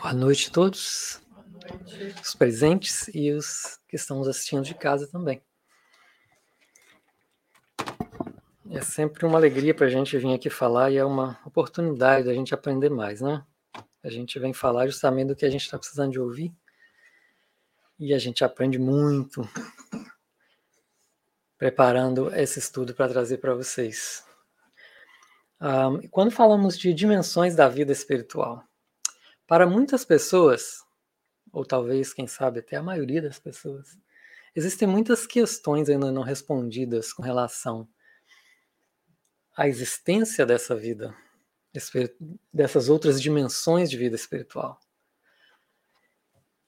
Boa noite a todos, os presentes e os que estão nos assistindo de casa também. É sempre uma alegria para a gente vir aqui falar e é uma oportunidade da gente aprender mais, né? A gente vem falar justamente do que a gente está precisando de ouvir e a gente aprende muito preparando esse estudo para trazer para vocês. Um, quando falamos de dimensões da vida espiritual, para muitas pessoas, ou talvez, quem sabe, até a maioria das pessoas, existem muitas questões ainda não respondidas com relação à existência dessa vida, dessas outras dimensões de vida espiritual.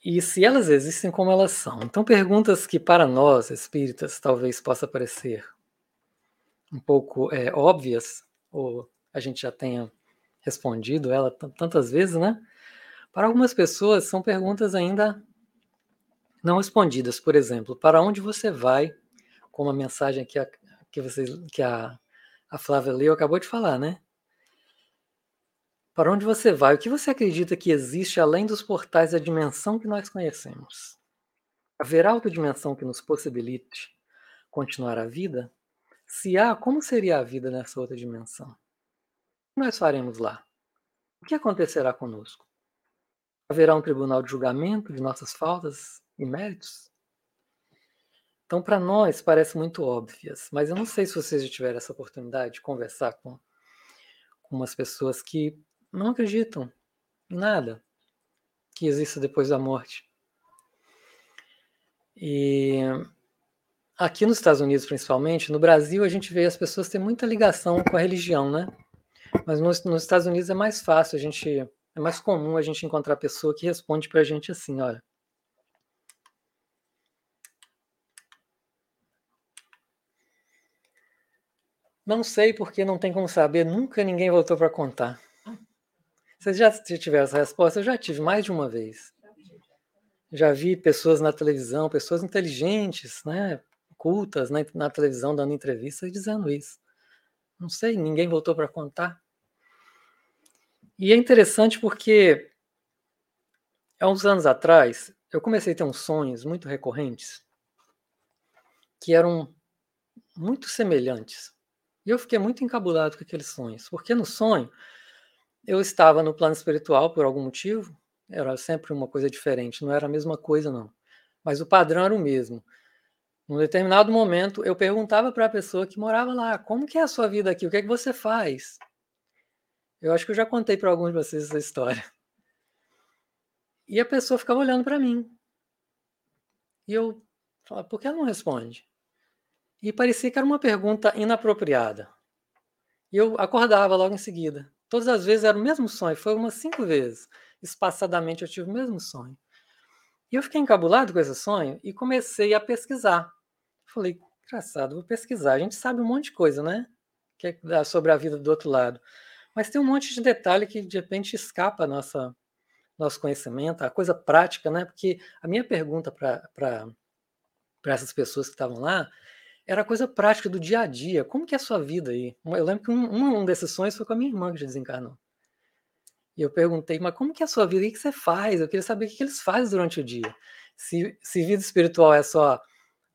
E se elas existem, como elas são? Então, perguntas que para nós, espíritas, talvez possa parecer um pouco é, óbvias, ou a gente já tenha respondido ela tantas vezes, né? Para algumas pessoas, são perguntas ainda não respondidas. Por exemplo, para onde você vai? Como a mensagem que a, que, que a, a Flávia leu acabou de falar, né? Para onde você vai? O que você acredita que existe além dos portais da dimensão que nós conhecemos? Haverá outra dimensão que nos possibilite continuar a vida? Se há, como seria a vida nessa outra dimensão? O que nós faremos lá? O que acontecerá conosco? Haverá um tribunal de julgamento de nossas faltas e méritos? Então, para nós, parece muito óbvias, mas eu não sei se vocês já tiveram essa oportunidade de conversar com, com umas pessoas que não acreditam em nada que exista depois da morte. E aqui nos Estados Unidos, principalmente, no Brasil, a gente vê as pessoas têm muita ligação com a religião, né? Mas nos, nos Estados Unidos é mais fácil a gente é mais comum a gente encontrar pessoa que responde para a gente assim, olha. Não sei porque não tem como saber, nunca ninguém voltou para contar. Vocês já tiveram essa resposta? Eu já tive mais de uma vez. Já vi pessoas na televisão, pessoas inteligentes, né, cultas na, na televisão dando entrevistas dizendo isso. Não sei, ninguém voltou para contar. E é interessante porque há uns anos atrás eu comecei a ter uns sonhos muito recorrentes que eram muito semelhantes. E eu fiquei muito encabulado com aqueles sonhos, porque no sonho eu estava no plano espiritual por algum motivo, era sempre uma coisa diferente, não era a mesma coisa não, mas o padrão era o mesmo. Num determinado momento eu perguntava para a pessoa que morava lá, como que é a sua vida aqui? O que é que você faz? Eu acho que eu já contei para alguns de vocês essa história. E a pessoa ficava olhando para mim. E eu falava, por que ela não responde? E parecia que era uma pergunta inapropriada. E eu acordava logo em seguida. Todas as vezes era o mesmo sonho, foi umas cinco vezes. Espaçadamente eu tive o mesmo sonho. E eu fiquei encabulado com esse sonho e comecei a pesquisar. Falei, engraçado, vou pesquisar. A gente sabe um monte de coisa, né? Que é sobre a vida do outro lado. Mas tem um monte de detalhe que de repente escapa nossa nosso conhecimento, a coisa prática, né? Porque a minha pergunta para essas pessoas que estavam lá era coisa prática do dia a dia. Como que é a sua vida aí? Eu lembro que um, um desses sonhos foi com a minha irmã que já desencarnou. E eu perguntei, mas como que é a sua vida? O que você faz? Eu queria saber o que eles fazem durante o dia. Se, se vida espiritual é só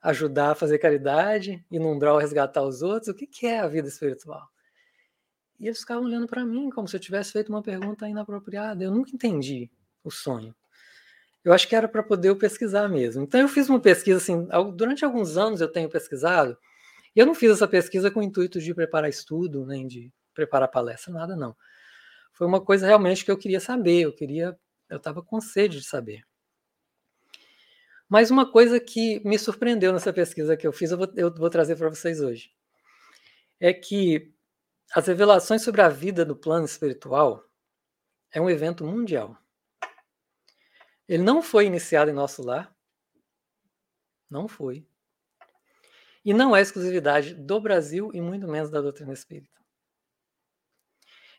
ajudar a fazer caridade, inundar ou resgatar os outros, o que, que é a vida espiritual? E eles ficavam olhando para mim como se eu tivesse feito uma pergunta inapropriada. Eu nunca entendi o sonho. Eu acho que era para poder eu pesquisar mesmo. Então eu fiz uma pesquisa assim, durante alguns anos eu tenho pesquisado, e eu não fiz essa pesquisa com o intuito de preparar estudo, nem de preparar palestra, nada não. Foi uma coisa realmente que eu queria saber, eu queria, eu estava com sede de saber. Mas uma coisa que me surpreendeu nessa pesquisa que eu fiz, eu vou, eu vou trazer para vocês hoje. É que as revelações sobre a vida do plano espiritual é um evento mundial. Ele não foi iniciado em nosso lar. Não foi. E não é exclusividade do Brasil e muito menos da doutrina espírita.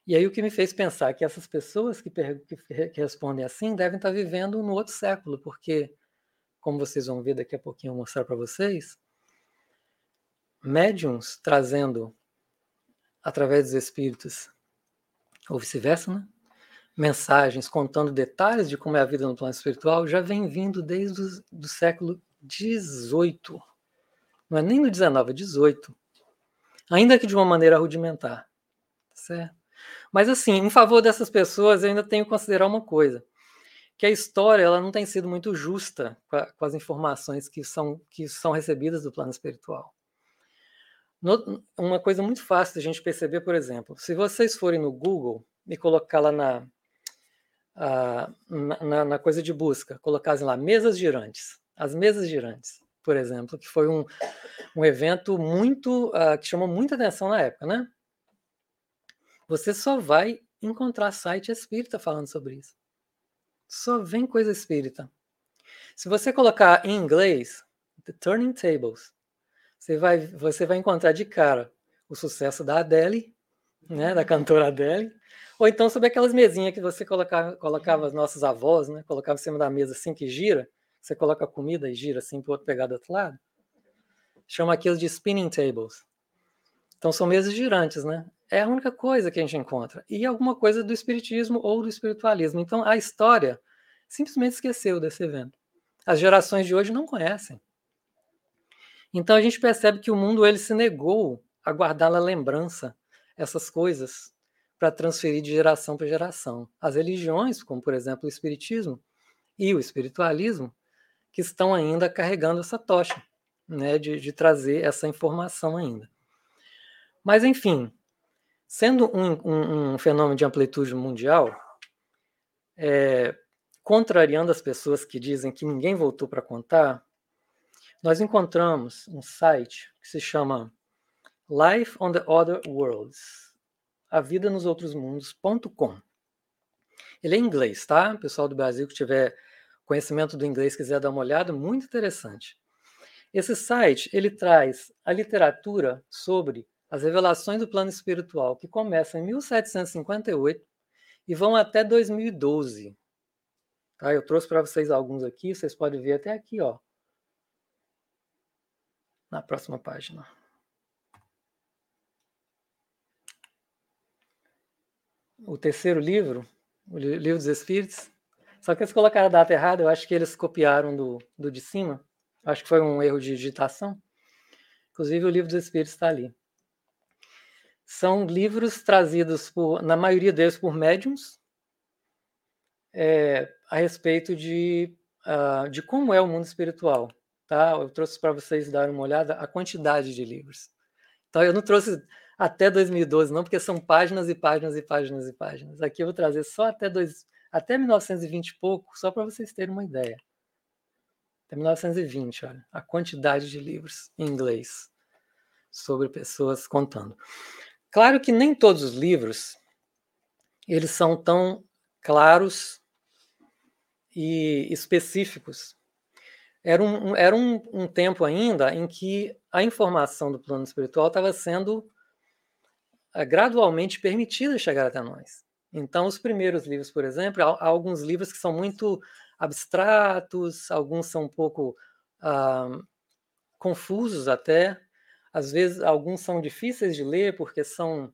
E aí o que me fez pensar que essas pessoas que, que, que respondem assim devem estar vivendo no outro século, porque, como vocês vão ver daqui a pouquinho, eu vou mostrar para vocês, médiums trazendo através dos espíritos, ou vice-versa, né? mensagens contando detalhes de como é a vida no plano espiritual já vem vindo desde o século XVIII. Não é nem no XIX, é XVIII. Ainda que de uma maneira rudimentar. Certo? Mas assim, em favor dessas pessoas, eu ainda tenho que considerar uma coisa que a história ela não tem sido muito justa com, a, com as informações que são, que são recebidas do plano espiritual. No, uma coisa muito fácil de a gente perceber, por exemplo, se vocês forem no Google e colocar lá na, na, na, coisa de busca, colocassem lá mesas girantes, as mesas girantes, por exemplo, que foi um, um evento muito uh, que chamou muita atenção na época, né? Você só vai encontrar site espírita falando sobre isso. Só vem coisa espírita. Se você colocar em inglês, The Turning Tables, você vai, você vai encontrar de cara o sucesso da Adele, né, da cantora Adele, ou então sobre aquelas mesinhas que você colocava, colocava as nossas avós, né, colocava em cima da mesa assim que gira, você coloca a comida e gira assim para o outro pegar do outro lado. Chama aquilo de spinning tables. Então são mesas girantes, né? É a única coisa que a gente encontra. E alguma coisa do espiritismo ou do espiritualismo. Então a história simplesmente esqueceu desse evento. As gerações de hoje não conhecem. Então a gente percebe que o mundo ele se negou a guardar na lembrança essas coisas para transferir de geração para geração. As religiões, como por exemplo o espiritismo e o espiritualismo, que estão ainda carregando essa tocha, né, de, de trazer essa informação ainda. Mas enfim, Sendo um, um, um fenômeno de amplitude mundial, é, contrariando as pessoas que dizem que ninguém voltou para contar, nós encontramos um site que se chama Life on the Other Worlds, a vida nos outros mundos.com. Ele é em inglês, tá? pessoal do Brasil que tiver conhecimento do inglês quiser dar uma olhada, muito interessante. Esse site, ele traz a literatura sobre as revelações do plano espiritual, que começam em 1758 e vão até 2012. Tá? Eu trouxe para vocês alguns aqui, vocês podem ver até aqui, ó. Na próxima página. O terceiro livro, o Livro dos Espíritos. Só que eles colocaram a data errada, eu acho que eles copiaram do, do de cima. Acho que foi um erro de digitação. Inclusive, o Livro dos Espíritos está ali são livros trazidos, por, na maioria deles, por médiums, é, a respeito de, uh, de como é o mundo espiritual. Tá? Eu trouxe para vocês darem uma olhada a quantidade de livros. Então, eu não trouxe até 2012, não, porque são páginas e páginas e páginas e páginas. Aqui eu vou trazer só até, dois, até 1920 e pouco, só para vocês terem uma ideia. Até 1920, olha, a quantidade de livros em inglês sobre pessoas contando. Claro que nem todos os livros eles são tão claros e específicos. Era um, era um, um tempo ainda em que a informação do plano espiritual estava sendo uh, gradualmente permitida chegar até nós. Então, os primeiros livros, por exemplo, há, há alguns livros que são muito abstratos, alguns são um pouco uh, confusos até, às vezes, alguns são difíceis de ler porque são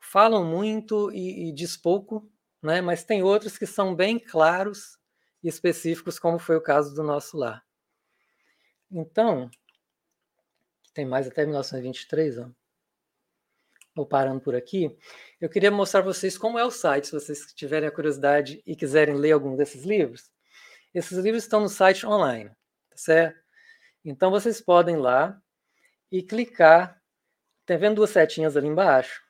falam muito e, e diz pouco, né? mas tem outros que são bem claros e específicos, como foi o caso do nosso lar. Então, tem mais até 1923, ó. Vou parando por aqui. Eu queria mostrar para vocês como é o site, se vocês tiverem a curiosidade e quiserem ler algum desses livros. Esses livros estão no site online, tá certo? Então vocês podem lá e clicar. Tá vendo duas setinhas ali embaixo?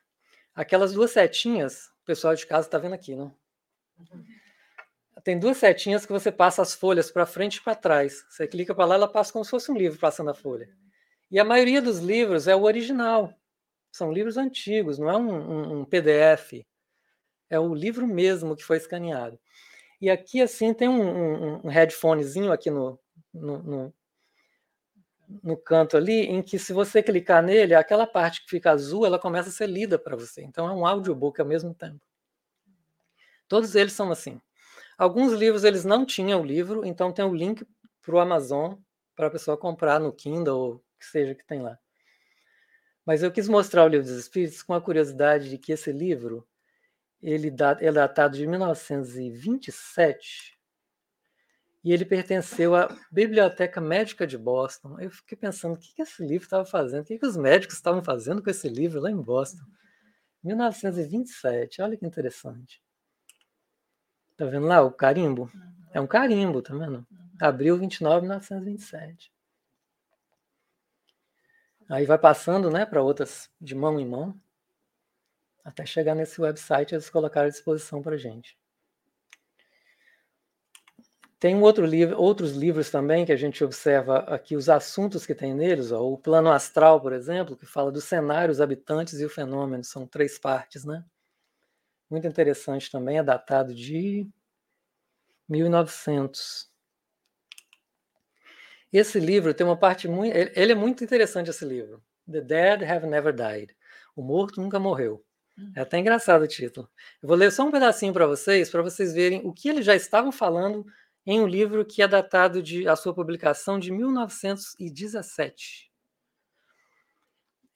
Aquelas duas setinhas, o pessoal de casa está vendo aqui, né? Tem duas setinhas que você passa as folhas para frente e para trás. Você clica para lá, ela passa como se fosse um livro passando a folha. E a maioria dos livros é o original. São livros antigos, não é um, um, um PDF. É o livro mesmo que foi escaneado. E aqui, assim, tem um, um headphonezinho aqui no, no, no, no canto ali, em que se você clicar nele, aquela parte que fica azul, ela começa a ser lida para você. Então é um audiobook ao mesmo tempo. Todos eles são assim. Alguns livros eles não tinham o livro, então tem o link para o Amazon para a pessoa comprar no Kindle ou que seja que tem lá. Mas eu quis mostrar o livro dos Espíritos com a curiosidade de que esse livro ele, é datado de 1927 e ele pertenceu à Biblioteca Médica de Boston. Eu fiquei pensando, o que esse livro estava fazendo? O que os médicos estavam fazendo com esse livro lá em Boston? 1927, olha que interessante. Tá vendo lá o carimbo? Uhum. É um carimbo, tá vendo? Uhum. Abril 29, 1927. Aí vai passando, né, para outras de mão em mão, até chegar nesse website eles colocaram à disposição para gente. Tem um outro livro, outros livros também que a gente observa aqui os assuntos que tem neles, ó, o plano astral, por exemplo, que fala dos cenários, habitantes e o fenômeno, são três partes, né? Muito interessante também, é datado de 1900. Esse livro tem uma parte muito, ele é muito interessante esse livro. The Dead Have Never Died. O morto nunca morreu. Hum. É até engraçado o título. Eu vou ler só um pedacinho para vocês, para vocês verem o que eles já estavam falando em um livro que é datado de a sua publicação de 1917.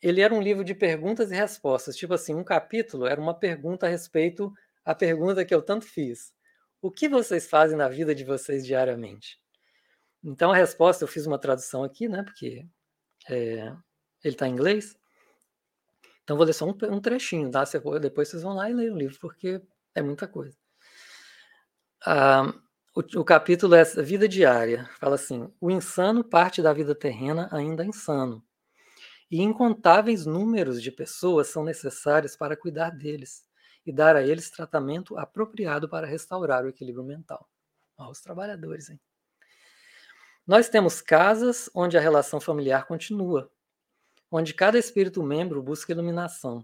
Ele era um livro de perguntas e respostas, tipo assim, um capítulo era uma pergunta a respeito à pergunta que eu tanto fiz. O que vocês fazem na vida de vocês diariamente? Então a resposta, eu fiz uma tradução aqui, né? Porque é, ele está em inglês. Então vou ler só um, um trechinho, tá? Depois vocês vão lá e ler o livro, porque é muita coisa. Ah, o, o, capítulo é Vida Diária. Fala assim: o insano parte da vida terrena ainda insano. E incontáveis números de pessoas são necessárias para cuidar deles e dar a eles tratamento apropriado para restaurar o equilíbrio mental. Aos trabalhadores, hein? Nós temos casas onde a relação familiar continua, onde cada espírito membro busca iluminação.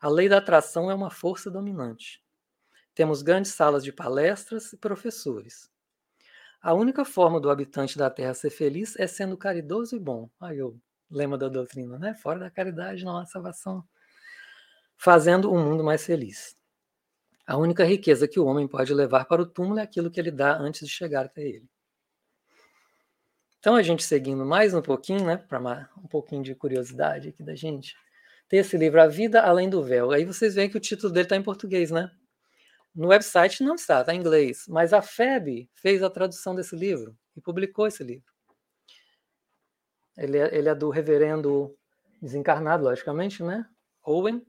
A lei da atração é uma força dominante. Temos grandes salas de palestras e professores. A única forma do habitante da Terra ser feliz é sendo caridoso e bom. Aí o lema da doutrina, né? Fora da caridade não há salvação. Fazendo o um mundo mais feliz. A única riqueza que o homem pode levar para o túmulo é aquilo que ele dá antes de chegar até ele. Então, a gente seguindo mais um pouquinho, né, para um pouquinho de curiosidade aqui da gente, tem esse livro A Vida Além do Véu. Aí vocês veem que o título dele está em português, né? No website não está, está em inglês, mas a FEB fez a tradução desse livro e publicou esse livro. Ele é, ele é do reverendo desencarnado, logicamente, né? Owen.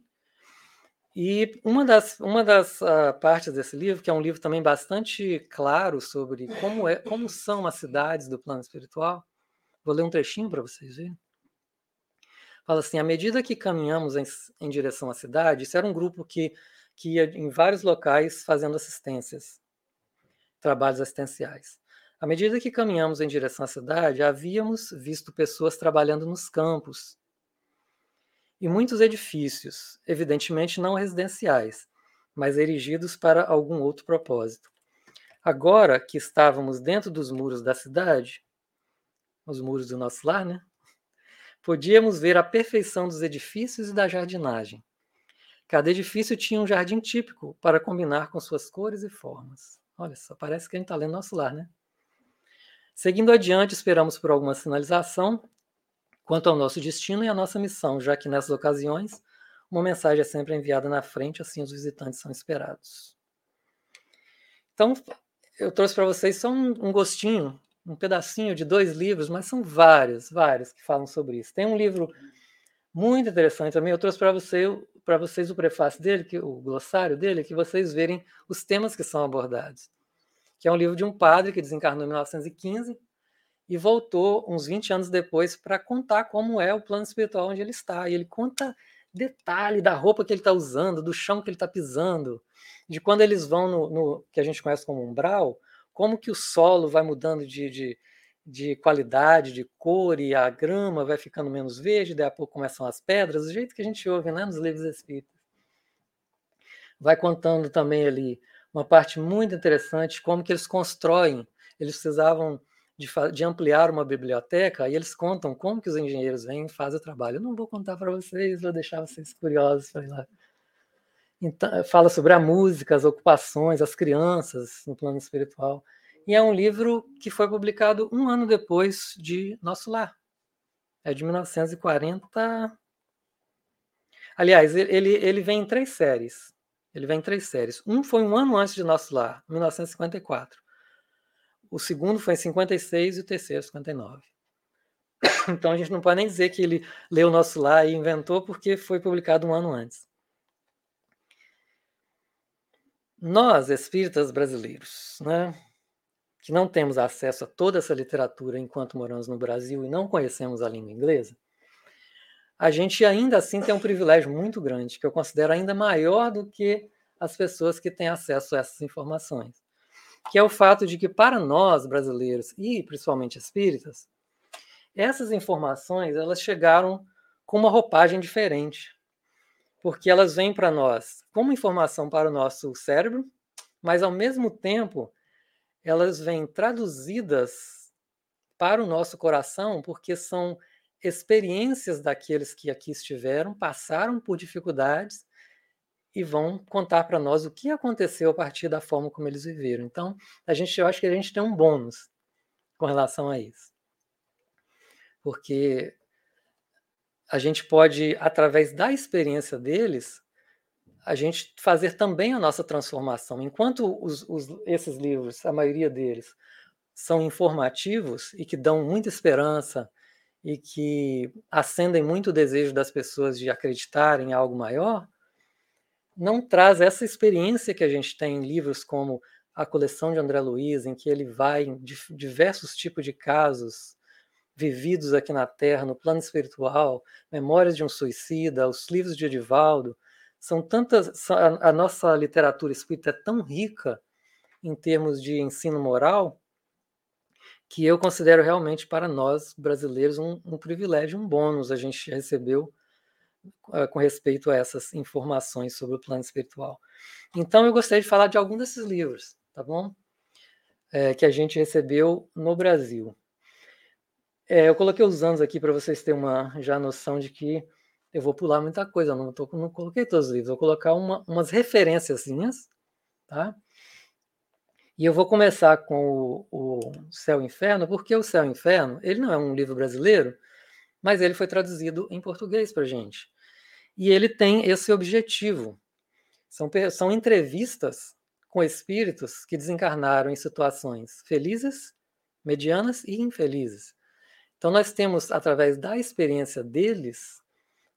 E uma das, uma das uh, partes desse livro, que é um livro também bastante claro sobre como, é, como são as cidades do plano espiritual, vou ler um trechinho para vocês verem. Fala assim: à medida que caminhamos em, em direção à cidade, isso era um grupo que que ia em vários locais fazendo assistências, trabalhos assistenciais. À medida que caminhamos em direção à cidade, havíamos visto pessoas trabalhando nos campos e muitos edifícios, evidentemente não residenciais, mas erigidos para algum outro propósito. Agora que estávamos dentro dos muros da cidade, os muros do nosso lar, né? Podíamos ver a perfeição dos edifícios e da jardinagem. Cada edifício tinha um jardim típico para combinar com suas cores e formas. Olha só, parece que a gente está lendo nosso lar, né? Seguindo adiante, esperamos por alguma sinalização quanto ao nosso destino e à nossa missão, já que nessas ocasiões uma mensagem é sempre enviada na frente, assim os visitantes são esperados. Então, eu trouxe para vocês só um, um, gostinho, um pedacinho de dois livros, mas são vários, vários que falam sobre isso. Tem um livro muito interessante também, eu trouxe para você vocês o prefácio dele, que, o glossário dele, que vocês verem os temas que são abordados. Que é um livro de um padre que desencarnou em 1915 e voltou uns 20 anos depois para contar como é o plano espiritual onde ele está. E ele conta detalhe da roupa que ele está usando, do chão que ele está pisando, de quando eles vão no, no, que a gente conhece como umbral, como que o solo vai mudando de, de de qualidade, de cor, e a grama vai ficando menos verde, daí a pouco começam as pedras, do jeito que a gente ouve né, nos livros espíritas. Vai contando também ali uma parte muito interessante, como que eles constroem, eles precisavam de, de ampliar uma biblioteca, e eles contam como que os engenheiros vêm e fazem o trabalho. Eu não vou contar para vocês, vou deixar vocês curiosos para ir lá. Então, fala sobre a música, as ocupações, as crianças no plano espiritual. E é um livro que foi publicado um ano depois de Nosso Lar. É de 1940. Aliás, ele, ele vem em três séries. Ele vem em três séries. Um foi um ano antes de Nosso Lar, 1954. O segundo foi em 56 e o terceiro, 59. Então a gente não pode nem dizer que ele leu Nosso Lar e inventou, porque foi publicado um ano antes. Nós, espíritas brasileiros, né, que não temos acesso a toda essa literatura enquanto moramos no Brasil e não conhecemos a língua inglesa, a gente ainda assim tem um privilégio muito grande, que eu considero ainda maior do que as pessoas que têm acesso a essas informações, que é o fato de que para nós brasileiros e principalmente espíritas, essas informações elas chegaram com uma roupagem diferente, porque elas vêm para nós como informação para o nosso cérebro, mas ao mesmo tempo elas vêm traduzidas para o nosso coração, porque são experiências daqueles que aqui estiveram, passaram por dificuldades e vão contar para nós o que aconteceu a partir da forma como eles viveram. Então, a gente, eu acho que a gente tem um bônus com relação a isso. Porque a gente pode, através da experiência deles, a gente fazer também a nossa transformação. Enquanto os, os, esses livros, a maioria deles, são informativos e que dão muita esperança e que acendem muito o desejo das pessoas de acreditar em algo maior, não traz essa experiência que a gente tem em livros como a coleção de André Luiz, em que ele vai em diversos tipos de casos vividos aqui na Terra, no plano espiritual, Memórias de um Suicida, os livros de Edivaldo, são tantas. A, nossa literatura espírita é tão rica em termos de ensino moral que eu considero realmente para nós brasileiros um, um privilégio, um bônus a gente recebeu uh, com respeito a essas informações sobre o plano espiritual. Então eu gostaria de falar de algum desses livros, tá bom? É, que a gente recebeu no Brasil. É, eu coloquei os anos aqui para vocês terem uma já noção de que eu vou pular muita coisa, não, tô, não coloquei todos os livros, vou colocar uma, umas referências, tá? E eu vou começar com o, o Céu e Inferno, porque o Céu e Inferno, ele não é um livro brasileiro, mas ele foi traduzido em português para gente. E ele tem esse objetivo. São, são entrevistas com espíritos que desencarnaram em situações felizes, medianas e infelizes. Então, nós temos, através da experiência deles,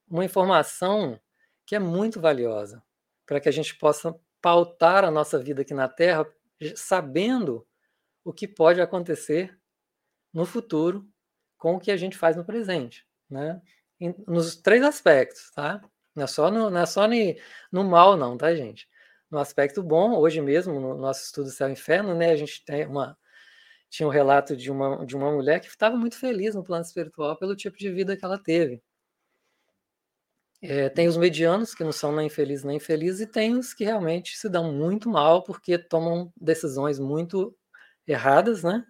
uma informação que é muito valiosa para que a gente possa pautar a nossa vida aqui na Terra sabendo o que pode acontecer no futuro com o que a gente faz no presente, né? nos três aspectos, tá? Não é só no, não é só no, no mal, não, tá, gente? No aspecto bom, hoje mesmo, no nosso estudo Céu e Inferno, né, a gente tem uma, tinha um relato de uma, de uma mulher que estava muito feliz no plano espiritual pelo tipo de vida que ela teve. É, tem os medianos, que não são nem felizes nem infelizes, e tem os que realmente se dão muito mal porque tomam decisões muito erradas, né?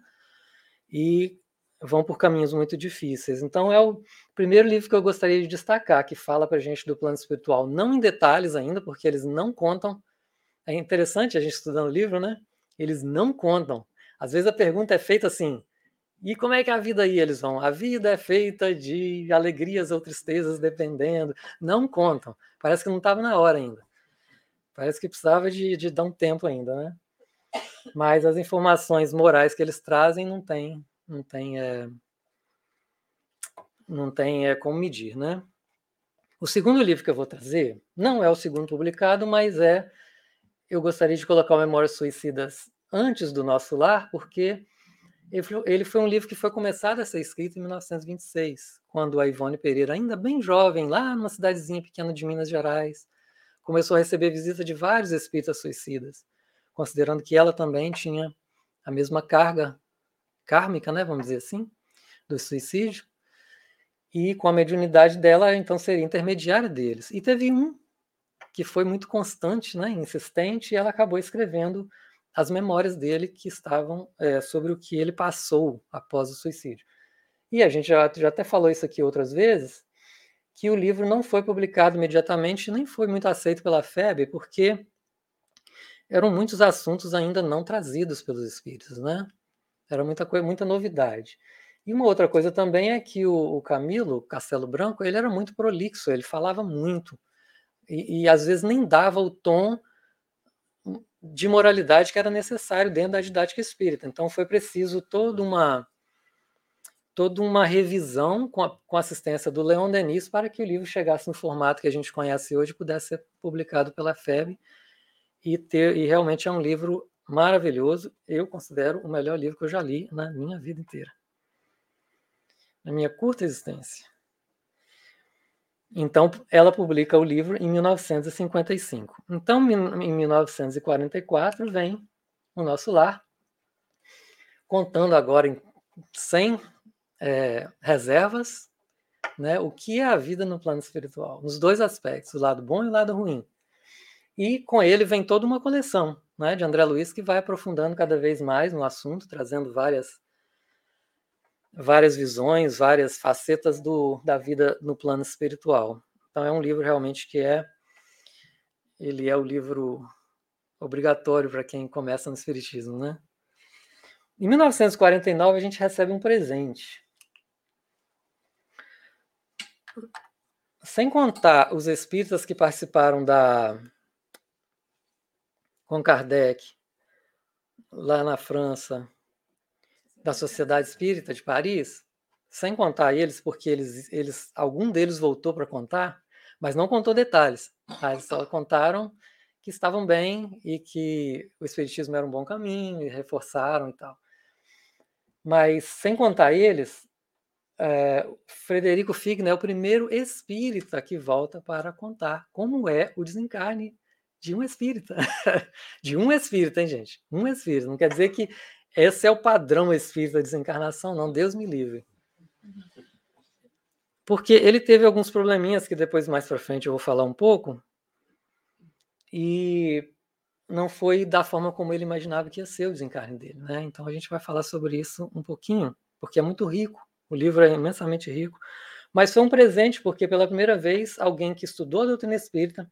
E vão por caminhos muito difíceis. Então, é o primeiro livro que eu gostaria de destacar, que fala para a gente do plano espiritual, não em detalhes ainda, porque eles não contam. É interessante a gente estudando o livro, né? Eles não contam. Às vezes a pergunta é feita assim: e como é que a vida aí eles vão? A vida é feita de alegrias ou tristezas, dependendo. Não contam. Parece que não estava na hora ainda. Parece que precisava de, de dar um tempo ainda, né? Mas as informações morais que eles trazem não tem, não tem, é, não tem é, como medir, né? O segundo livro que eu vou trazer não é o segundo publicado, mas é. Eu gostaria de colocar o Memórias Suicidas antes do nosso lar, porque ele foi um livro que foi começado a ser escrito em 1926, quando a Ivone Pereira, ainda bem jovem, lá numa cidadezinha pequena de Minas Gerais, começou a receber visita de vários espíritas suicidas, considerando que ela também tinha a mesma carga kármica, né, vamos dizer assim, do suicídio, e com a mediunidade dela, então seria intermediária deles. E teve um que foi muito constante, né, insistente, e ela acabou escrevendo as memórias dele que estavam é, sobre o que ele passou após o suicídio. E a gente já, já até falou isso aqui outras vezes, que o livro não foi publicado imediatamente, nem foi muito aceito pela FEB, porque eram muitos assuntos ainda não trazidos pelos espíritos, né? Era muita coisa, muita novidade. E uma outra coisa também é que o, o Camilo Castelo Branco, ele era muito prolixo, ele falava muito. E, e às vezes nem dava o tom de moralidade que era necessário dentro da didática espírita. Então foi preciso toda uma toda uma revisão com, a, com assistência do Leon Denis para que o livro chegasse no formato que a gente conhece hoje pudesse ser publicado pela FEB e ter e realmente é um livro maravilhoso. Eu considero o melhor livro que eu já li na minha vida inteira, na minha curta existência. Então, ela publica o livro em 1955. Então, em 1944, vem o nosso lar, contando agora em 100 é, reservas né, o que é a vida no plano espiritual, nos dois aspectos, o lado bom e o lado ruim. E com ele vem toda uma coleção né, de André Luiz que vai aprofundando cada vez mais no assunto, trazendo várias várias visões, várias facetas do, da vida no plano espiritual. Então é um livro realmente que é ele é o livro obrigatório para quem começa no espiritismo, né? Em 1949 a gente recebe um presente. Sem contar os espíritas que participaram da com Kardec lá na França, da Sociedade Espírita de Paris, sem contar eles, porque eles, eles algum deles voltou para contar, mas não contou detalhes. Tá? Só contaram que estavam bem e que o espiritismo era um bom caminho e reforçaram e tal. Mas sem contar eles, é, Frederico Figner é o primeiro espírita que volta para contar como é o desencarne de um espírita. de um espírita, hein, gente? Um espírita. Não quer dizer que esse é o padrão espírita da desencarnação, não, Deus me livre. Porque ele teve alguns probleminhas que depois, mais para frente, eu vou falar um pouco, e não foi da forma como ele imaginava que ia ser o desencarne dele. Né? Então a gente vai falar sobre isso um pouquinho, porque é muito rico, o livro é imensamente rico, mas foi um presente, porque pela primeira vez alguém que estudou a doutrina espírita,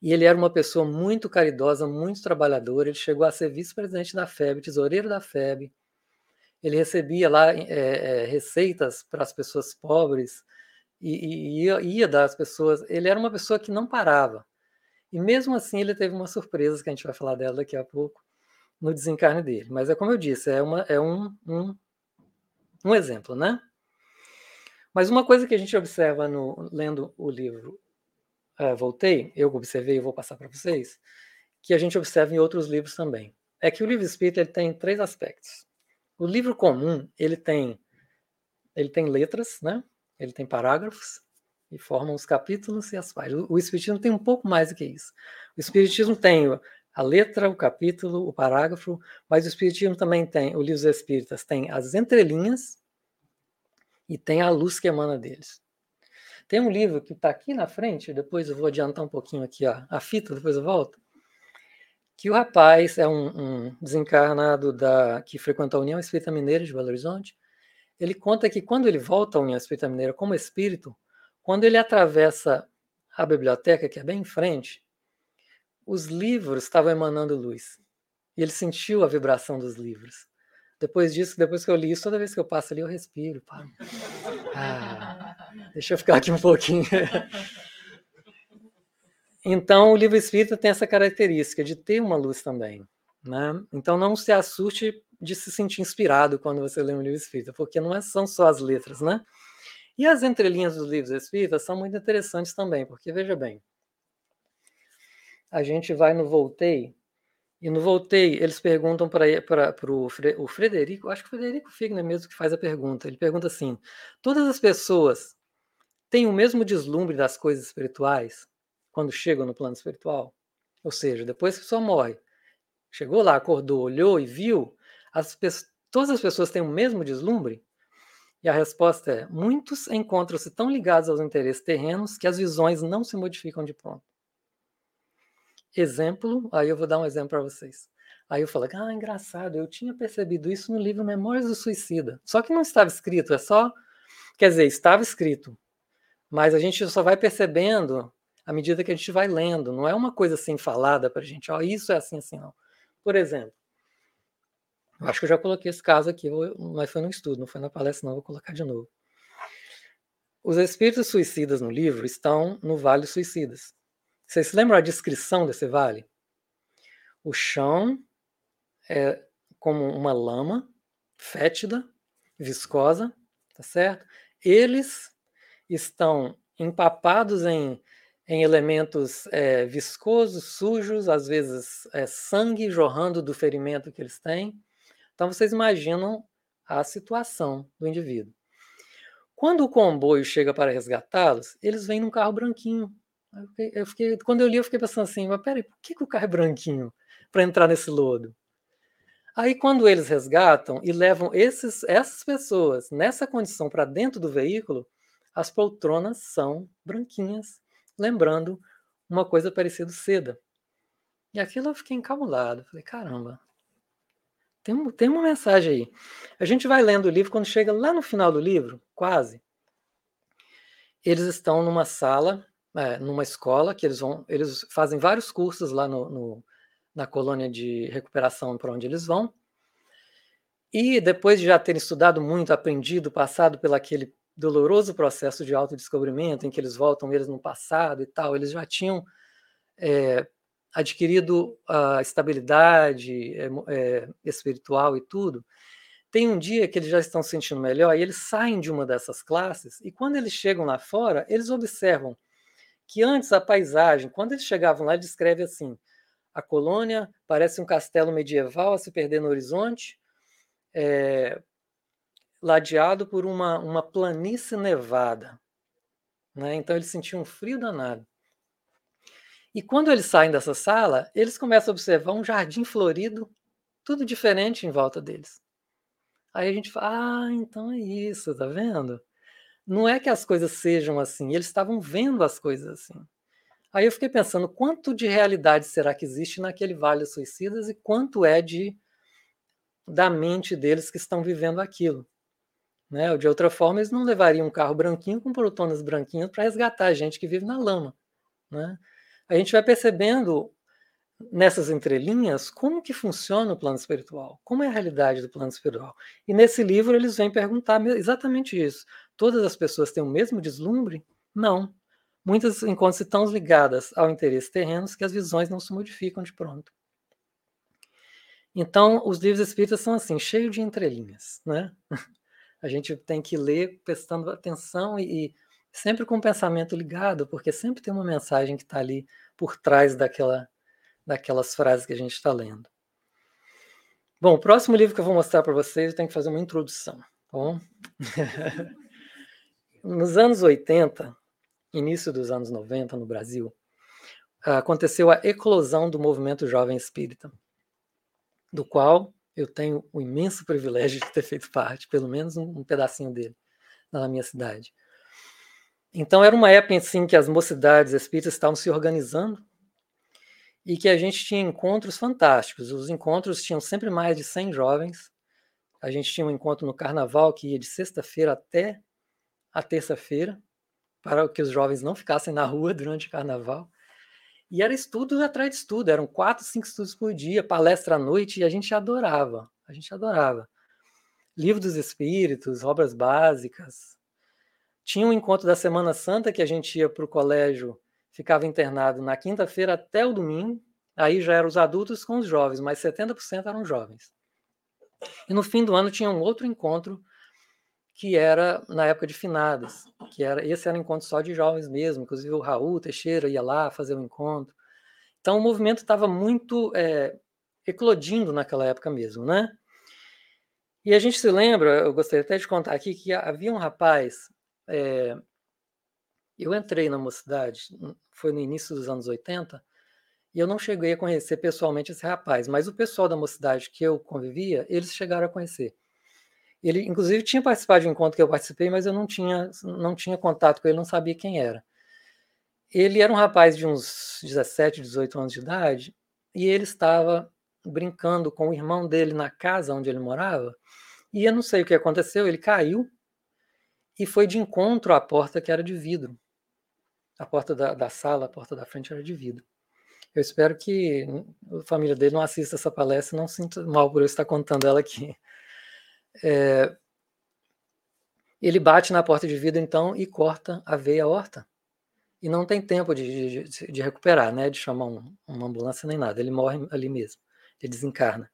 e ele era uma pessoa muito caridosa, muito trabalhadora. Ele chegou a ser vice-presidente da FEB, tesoureiro da FEB. Ele recebia lá é, é, receitas para as pessoas pobres e, e ia, ia dar às pessoas. Ele era uma pessoa que não parava. E mesmo assim, ele teve uma surpresa, que a gente vai falar dela daqui a pouco, no desencarne dele. Mas é como eu disse, é, uma, é um, um, um exemplo, né? Mas uma coisa que a gente observa no, lendo o livro uh, voltei, eu observei e vou passar para vocês, que a gente observa em outros livros também. É que o livro espírita ele tem três aspectos. O livro comum, ele tem ele tem letras, né? Ele tem parágrafos e formam os capítulos e as páginas. O espiritismo tem um pouco mais do que isso. O espiritismo tem a letra, o capítulo, o parágrafo, mas o espiritismo também tem, o livro dos espíritas tem as entrelinhas e tem a luz que emana deles. Tem um livro que está aqui na frente, depois eu vou adiantar um pouquinho aqui ó, a fita, depois eu volto. Que o rapaz é um, um desencarnado da, que frequenta a União Espírita Mineira de Belo Horizonte. Ele conta que quando ele volta à União Espírita Mineira como espírito, quando ele atravessa a biblioteca, que é bem em frente, os livros estavam emanando luz. E ele sentiu a vibração dos livros. Depois disso, depois que eu li isso, toda vez que eu passo ali, eu respiro. Ah, deixa eu ficar aqui um pouquinho. Então, o livro espírita tem essa característica de ter uma luz também. Né? Então, não se assuste de se sentir inspirado quando você lê um livro espírita, porque não é, são só as letras, né? E as entrelinhas dos livros espíritas são muito interessantes também, porque veja bem, a gente vai no Voltei, e no Voltei, eles perguntam para o Frederico, acho que o Frederico Figner mesmo que faz a pergunta. Ele pergunta assim: todas as pessoas têm o mesmo deslumbre das coisas espirituais quando chegam no plano espiritual? Ou seja, depois que a pessoa morre, chegou lá, acordou, olhou e viu, as todas as pessoas têm o mesmo deslumbre? E a resposta é: muitos encontram-se tão ligados aos interesses terrenos que as visões não se modificam de pronto. Exemplo, aí eu vou dar um exemplo para vocês. Aí eu falei, ah, engraçado, eu tinha percebido isso no livro Memórias do Suicida. Só que não estava escrito, é só. Quer dizer, estava escrito. Mas a gente só vai percebendo à medida que a gente vai lendo. Não é uma coisa assim falada para a gente, ó, isso é assim, assim, não. Por exemplo, acho que eu já coloquei esse caso aqui, mas foi no estudo, não foi na palestra, não, vou colocar de novo. Os espíritos suicidas no livro estão no Vale Suicidas. Vocês se lembram a descrição desse vale? O chão é como uma lama fétida, viscosa, tá certo? Eles estão empapados em, em elementos é, viscosos, sujos, às vezes é, sangue jorrando do ferimento que eles têm. Então vocês imaginam a situação do indivíduo. Quando o comboio chega para resgatá-los, eles vêm num carro branquinho. Eu fiquei, eu fiquei, quando eu li, eu fiquei pensando assim: mas peraí, por que, que o carro é branquinho para entrar nesse lodo? Aí, quando eles resgatam e levam esses, essas pessoas nessa condição para dentro do veículo, as poltronas são branquinhas, lembrando uma coisa parecida seda. E aquilo eu fiquei encabulado. Falei, caramba, tem, tem uma mensagem aí. A gente vai lendo o livro, quando chega lá no final do livro, quase, eles estão numa sala, é, numa escola, que eles vão, eles fazem vários cursos lá no, no na colônia de recuperação para onde eles vão. E depois de já terem estudado muito, aprendido, passado pelo aquele doloroso processo de autodescobrimento, em que eles voltam eles no passado e tal, eles já tinham é, adquirido a estabilidade é, espiritual e tudo, tem um dia que eles já estão se sentindo melhor e eles saem de uma dessas classes e quando eles chegam lá fora, eles observam que antes a paisagem, quando eles chegavam lá, descreve assim: a colônia parece um castelo medieval a se perder no horizonte, é, ladeado por uma, uma planície nevada. Né? Então eles sentiam um frio danado. E quando eles saem dessa sala, eles começam a observar um jardim florido, tudo diferente em volta deles. Aí a gente fala, ah, então é isso, tá vendo? Não é que as coisas sejam assim, eles estavam vendo as coisas assim. Aí eu fiquei pensando, quanto de realidade será que existe naquele Vale dos Suicidas e quanto é de da mente deles que estão vivendo aquilo. Né? De outra forma, eles não levariam um carro branquinho com protonas branquinhas para resgatar a gente que vive na lama. Né? a gente vai percebendo nessas entrelinhas como que funciona o plano espiritual, como é a realidade do plano espiritual. E nesse livro eles vêm perguntar exatamente isso. Todas as pessoas têm o mesmo deslumbre? Não. Muitas encontram-se tão ligadas ao interesse terrenos que as visões não se modificam de pronto. Então, os livros espíritas são assim, cheios de entrelinhas, né? A gente tem que ler prestando atenção e, e sempre com o pensamento ligado, porque sempre tem uma mensagem que está ali por trás daquela, daquelas frases que a gente está lendo. Bom, o próximo livro que eu vou mostrar para vocês, eu tenho que fazer uma introdução, tá bom? Nos anos 80, início dos anos 90 no Brasil, aconteceu a eclosão do movimento jovem espírita, do qual eu tenho o imenso privilégio de ter feito parte, pelo menos um, um pedacinho dele, na minha cidade. Então era uma época assim que as mocidades espíritas estavam se organizando e que a gente tinha encontros fantásticos. Os encontros tinham sempre mais de 100 jovens. A gente tinha um encontro no carnaval que ia de sexta-feira até a terça-feira, para que os jovens não ficassem na rua durante o carnaval. E era estudo atrás de estudo, eram quatro, cinco estudos por dia, palestra à noite, e a gente adorava, a gente adorava. Livro dos Espíritos, obras básicas, tinha um encontro da Semana Santa que a gente ia para o colégio, ficava internado na quinta-feira até o domingo. Aí já eram os adultos com os jovens, mas 70% eram jovens. E no fim do ano tinha um outro encontro que era na época de finadas, que era esse era um encontro só de jovens mesmo, inclusive o Raul Teixeira ia lá fazer o um encontro. Então o movimento estava muito é, eclodindo naquela época mesmo, né? E a gente se lembra, eu gostaria até de contar aqui que havia um rapaz é, eu entrei na mocidade, foi no início dos anos 80, e eu não cheguei a conhecer pessoalmente esse rapaz, mas o pessoal da mocidade que eu convivia, eles chegaram a conhecer. Ele, inclusive, tinha participado de um encontro que eu participei, mas eu não tinha, não tinha contato com ele, não sabia quem era. Ele era um rapaz de uns 17, 18 anos de idade, e ele estava brincando com o irmão dele na casa onde ele morava, e eu não sei o que aconteceu, ele caiu e foi de encontro à porta que era de vidro. A porta da, da sala, a porta da frente era de vidro. Eu espero que a família dele não assista essa palestra e não sinta mal por eu estar contando ela aqui. É, ele bate na porta de vidro, então, e corta a veia horta. e não tem tempo de, de, de recuperar, né? De chamar um, uma ambulância nem nada. Ele morre ali mesmo, ele desencarna.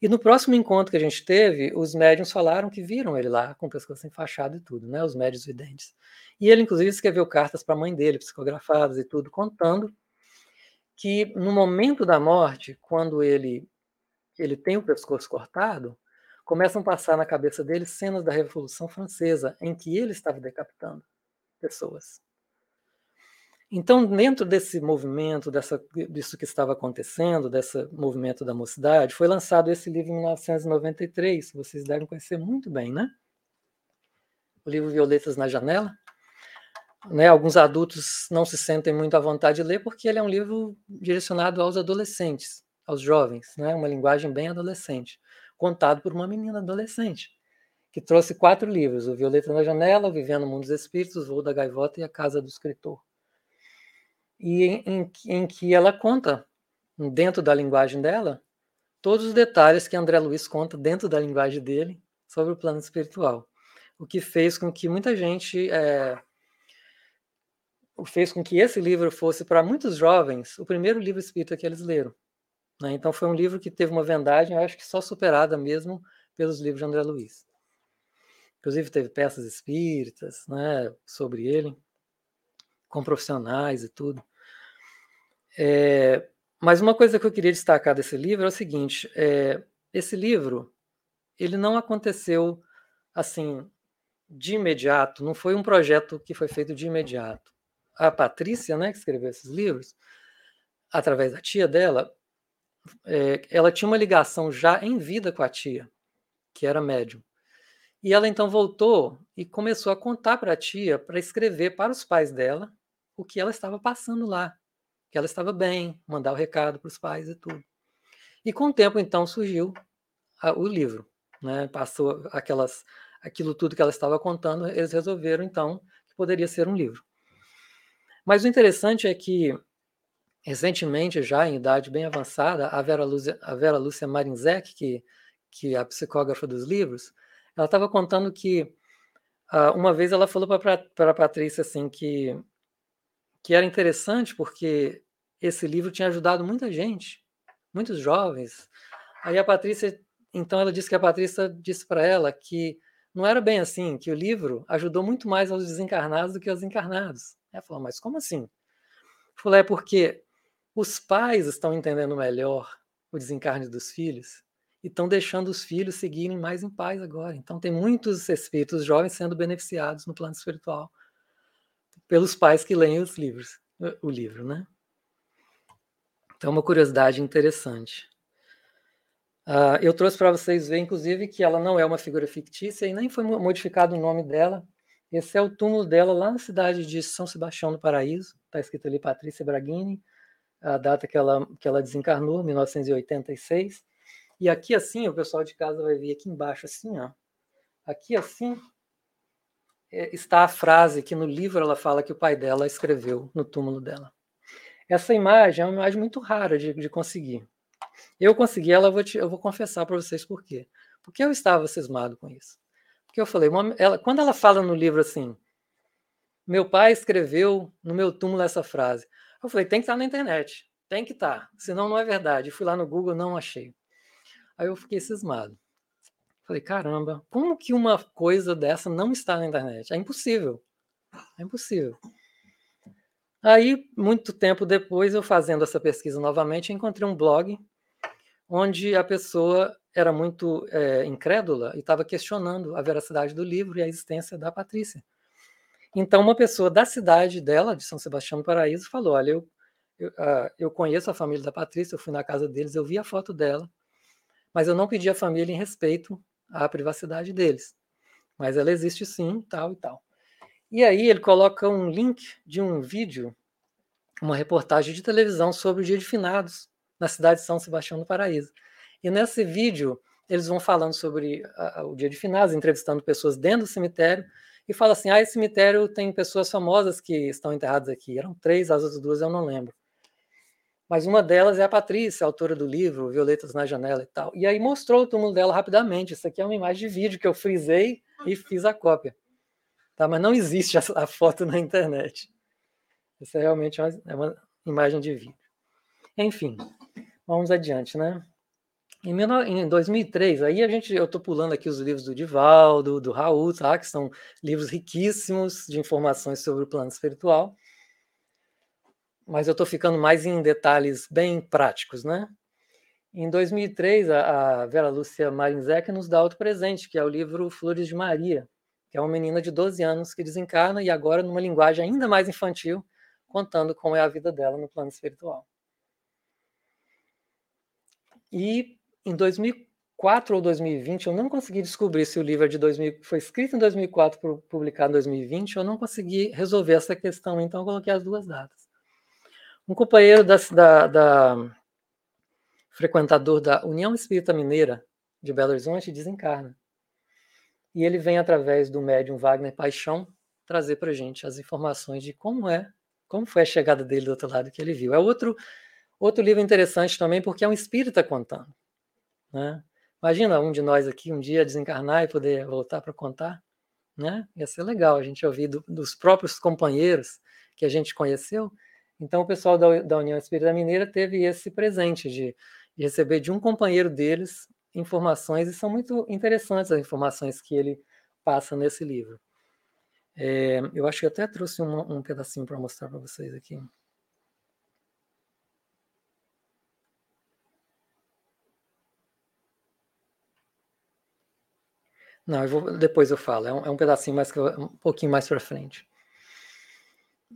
E no próximo encontro que a gente teve, os médiums falaram que viram ele lá com o pescoço enfaixado e tudo, né? Os médios videntes. E ele, inclusive, escreveu cartas para a mãe dele, psicografadas e tudo, contando que no momento da morte, quando ele ele tem o pescoço cortado, começam a passar na cabeça dele cenas da Revolução Francesa, em que ele estava decapitando pessoas. Então, dentro desse movimento, dessa, disso que estava acontecendo, desse movimento da mocidade, foi lançado esse livro em 1993, vocês devem conhecer muito bem, né? O livro Violetas na Janela. Né, alguns adultos não se sentem muito à vontade de ler, porque ele é um livro direcionado aos adolescentes, aos jovens, né, uma linguagem bem adolescente, contado por uma menina adolescente, que trouxe quatro livros: O Violeta na Janela, Vivendo no Mundo dos Espíritos, Voo da Gaivota e A Casa do Escritor e em, em, em que ela conta, dentro da linguagem dela, todos os detalhes que André Luiz conta dentro da linguagem dele sobre o plano espiritual. O que fez com que muita gente. É, fez com que esse livro fosse, para muitos jovens, o primeiro livro espírita que eles leram. Né? Então, foi um livro que teve uma vendagem, eu acho que só superada mesmo pelos livros de André Luiz. Inclusive, teve peças espíritas né, sobre ele, com profissionais e tudo. É, mas uma coisa que eu queria destacar desse livro é o seguinte: é, esse livro ele não aconteceu assim de imediato, não foi um projeto que foi feito de imediato. A Patrícia, né, que escreveu esses livros, através da tia dela, é, ela tinha uma ligação já em vida com a tia, que era médium. E ela então voltou e começou a contar para a tia, para escrever para os pais dela, o que ela estava passando lá, que ela estava bem, mandar o recado para os pais e tudo. E com o tempo, então, surgiu a, o livro. Né? Passou aquelas, aquilo tudo que ela estava contando, eles resolveram, então, que poderia ser um livro. Mas o interessante é que, recentemente, já em idade bem avançada, a Vera Lúcia, a Vera Lúcia Marinzek, que, que é a psicógrafa dos livros, ela estava contando que uh, uma vez ela falou para a Patrícia assim que que era interessante porque esse livro tinha ajudado muita gente, muitos jovens. Aí a Patrícia, então ela disse que a Patrícia disse para ela que não era bem assim, que o livro ajudou muito mais aos desencarnados do que aos encarnados. Ela falou, mas como assim? Falei, é porque os pais estão entendendo melhor o desencarne dos filhos e estão deixando os filhos seguirem mais em paz agora. Então tem muitos espíritos jovens sendo beneficiados no plano espiritual pelos pais que leem os livros, o livro, né? Então, uma curiosidade interessante. Uh, eu trouxe para vocês ver, inclusive, que ela não é uma figura fictícia e nem foi modificado o nome dela. Esse é o túmulo dela lá na cidade de São Sebastião do Paraíso. Está escrito ali Patrícia Braghini, a data que ela, que ela desencarnou, 1986. E aqui assim, o pessoal de casa vai ver aqui embaixo assim, ó. Aqui assim, é, está a frase que no livro ela fala que o pai dela escreveu no túmulo dela. Essa imagem é uma imagem muito rara de, de conseguir. Eu consegui ela, eu vou, te, eu vou confessar para vocês por quê. Porque eu estava cismado com isso. Porque eu falei, uma, ela, quando ela fala no livro assim, meu pai escreveu no meu túmulo essa frase, eu falei, tem que estar na internet, tem que estar, senão não é verdade. Fui lá no Google, não achei. Aí eu fiquei cismado. Falei, caramba, como que uma coisa dessa não está na internet? É impossível. É impossível. Aí, muito tempo depois, eu fazendo essa pesquisa novamente, encontrei um blog onde a pessoa era muito é, incrédula e estava questionando a veracidade do livro e a existência da Patrícia. Então, uma pessoa da cidade dela, de São Sebastião do Paraíso, falou: Olha, eu, eu, uh, eu conheço a família da Patrícia, eu fui na casa deles, eu vi a foto dela, mas eu não pedi à família em respeito a privacidade deles. Mas ela existe sim, tal e tal. E aí ele coloca um link de um vídeo, uma reportagem de televisão sobre o dia de finados na cidade de São Sebastião do Paraíso. E nesse vídeo eles vão falando sobre a, o dia de finados, entrevistando pessoas dentro do cemitério, e fala assim: ah, esse cemitério tem pessoas famosas que estão enterradas aqui. Eram três, as outras duas eu não lembro mas uma delas é a Patrícia, autora do livro Violetas na Janela e tal. E aí mostrou o túmulo dela rapidamente. Isso aqui é uma imagem de vídeo que eu frisei e fiz a cópia. Tá? Mas não existe a, foto na internet. Isso é realmente uma, é uma imagem de vídeo. Enfim, vamos adiante, né? Em, em 2003, aí a gente, eu estou pulando aqui os livros do Divaldo, do Raul, tá? que são livros riquíssimos de informações sobre o plano espiritual, mas eu estou ficando mais em detalhes bem práticos, né? Em 2003, a, a Vera Lúcia Marinzec nos dá outro presente, que é o livro Flores de Maria, que é uma menina de 12 anos que desencarna e agora numa linguagem ainda mais infantil, contando como é a vida dela no plano espiritual. E em 2004 ou 2020, eu não consegui descobrir se o livro é de 2000, foi escrito em 2004 publicado em 2020, eu não consegui resolver essa questão, então eu coloquei as duas datas. Um companheiro da, da, da frequentador da União Espírita Mineira de Belo Horizonte desencarna. E ele vem através do médium Wagner Paixão trazer para gente as informações de como é, como foi a chegada dele do outro lado que ele viu. É outro outro livro interessante também porque é um espírita contando. Né? Imagina um de nós aqui um dia desencarnar e poder voltar para contar. Né? Ia ser legal a gente ouvir do, dos próprios companheiros que a gente conheceu. Então, o pessoal da, da União Espírita Mineira teve esse presente de, de receber de um companheiro deles informações, e são muito interessantes as informações que ele passa nesse livro. É, eu acho que até trouxe um, um pedacinho para mostrar para vocês aqui. Não, eu vou, depois eu falo. É um, é um pedacinho mais um pouquinho mais para frente.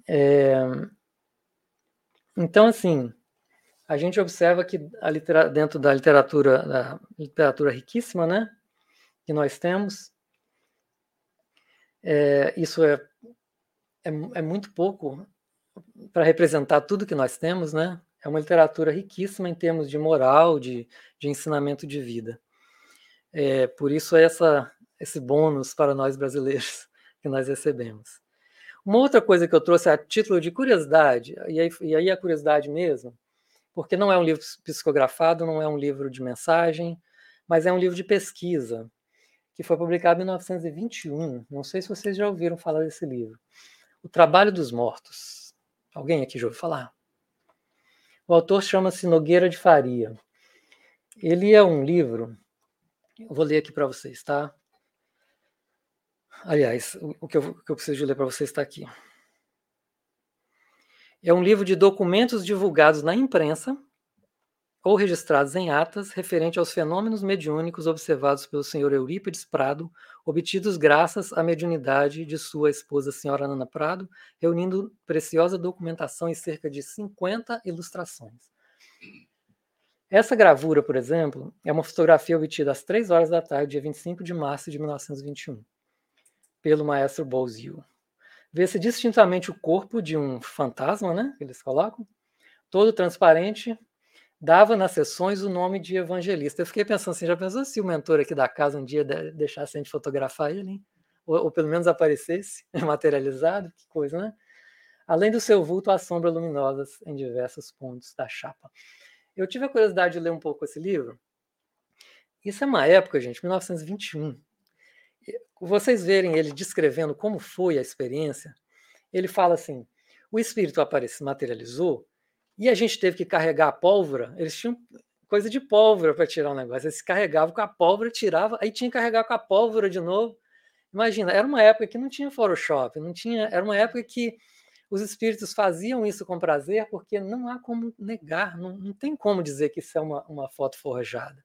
É, então, assim, a gente observa que dentro da literatura, da literatura riquíssima, né, que nós temos, é, isso é, é, é muito pouco para representar tudo que nós temos, né? É uma literatura riquíssima em termos de moral, de, de ensinamento de vida. É, por isso essa esse bônus para nós brasileiros que nós recebemos. Uma outra coisa que eu trouxe a título de curiosidade, e aí, e aí a curiosidade mesmo, porque não é um livro psicografado, não é um livro de mensagem, mas é um livro de pesquisa, que foi publicado em 1921. Não sei se vocês já ouviram falar desse livro. O Trabalho dos Mortos. Alguém aqui já ouviu falar? O autor chama-se Nogueira de Faria. Ele é um livro, eu vou ler aqui para vocês, tá? Aliás, o que eu, o que eu preciso ler para você está aqui. É um livro de documentos divulgados na imprensa ou registrados em atas referente aos fenômenos mediúnicos observados pelo senhor Eurípides Prado, obtidos graças à mediunidade de sua esposa, senhora Ana Prado, reunindo preciosa documentação e cerca de 50 ilustrações. Essa gravura, por exemplo, é uma fotografia obtida às 3 horas da tarde, dia 25 de março de 1921 pelo maestro Bolzio. Vê-se distintamente o corpo de um fantasma, né? Que eles colocam, todo transparente, dava nas sessões o nome de evangelista. Eu fiquei pensando assim, já pensou se o mentor aqui da casa um dia deixasse a gente fotografar ele, hein? Ou, ou, pelo menos aparecesse materializado, que coisa, né? Além do seu vulto, a sombra luminosas em diversos pontos da chapa. Eu tive a curiosidade de ler um pouco esse livro. Isso é uma época, gente, 1921 vocês verem ele descrevendo como foi a experiência, ele fala assim: o espírito aparece, materializou e a gente teve que carregar a pólvora. Eles tinham coisa de pólvora para tirar o negócio. Eles carregavam com a pólvora, tirava, aí tinha que carregar com a pólvora de novo. Imagina, era uma época que não tinha Photoshop, não tinha, era uma época que os espíritos faziam isso com prazer, porque não há como negar, não, não tem como dizer que isso é uma, uma foto forjada.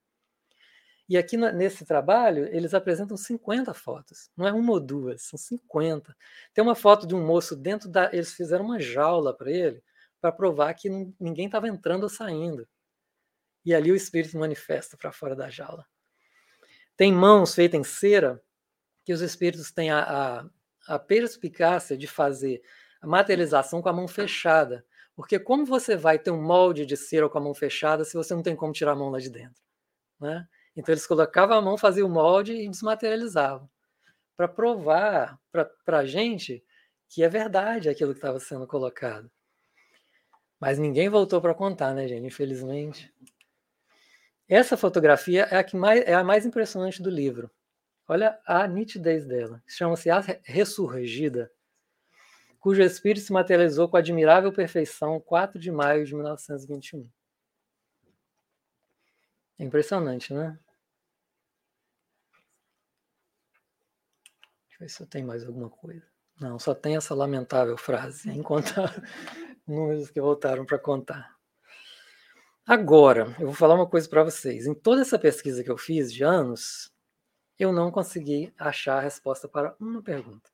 E aqui nesse trabalho, eles apresentam 50 fotos. Não é uma ou duas, são 50. Tem uma foto de um moço dentro da. Eles fizeram uma jaula para ele, para provar que ninguém estava entrando ou saindo. E ali o espírito manifesta para fora da jaula. Tem mãos feitas em cera, que os espíritos têm a, a, a perspicácia de fazer a materialização com a mão fechada. Porque como você vai ter um molde de cera com a mão fechada se você não tem como tirar a mão lá de dentro? Né? Então eles colocavam a mão, faziam o molde e desmaterializavam. Para provar para a gente que é verdade aquilo que estava sendo colocado. Mas ninguém voltou para contar, né, gente? Infelizmente. Essa fotografia é a, que mais, é a mais impressionante do livro. Olha a nitidez dela. Chama-se A Ressurgida. cujo espírito se materializou com admirável perfeição 4 de maio de 1921. É impressionante, né? Deixa eu ver se eu tenho mais alguma coisa. Não, só tem essa lamentável frase, contar números que voltaram para contar. Agora, eu vou falar uma coisa para vocês. Em toda essa pesquisa que eu fiz de anos, eu não consegui achar a resposta para uma pergunta.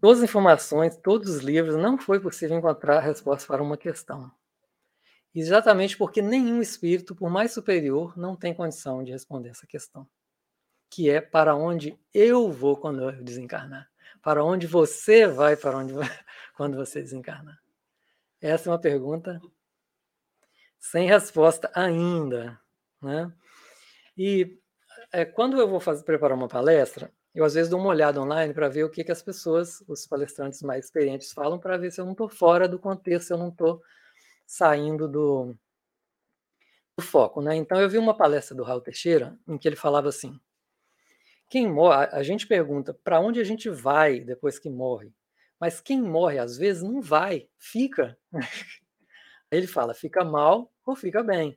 Todas as informações, todos os livros, não foi possível encontrar a resposta para uma questão. Exatamente porque nenhum espírito, por mais superior, não tem condição de responder essa questão. Que é para onde eu vou quando eu desencarnar. Para onde você vai para onde quando você desencarnar. Essa é uma pergunta sem resposta ainda. Né? E é, quando eu vou fazer, preparar uma palestra, eu às vezes dou uma olhada online para ver o que, que as pessoas, os palestrantes mais experientes falam, para ver se eu não estou fora do contexto, se eu não estou saindo do, do foco, né? Então eu vi uma palestra do Raul Teixeira em que ele falava assim: quem morre, a gente pergunta para onde a gente vai depois que morre, mas quem morre às vezes não vai, fica. Ele fala, fica mal ou fica bem.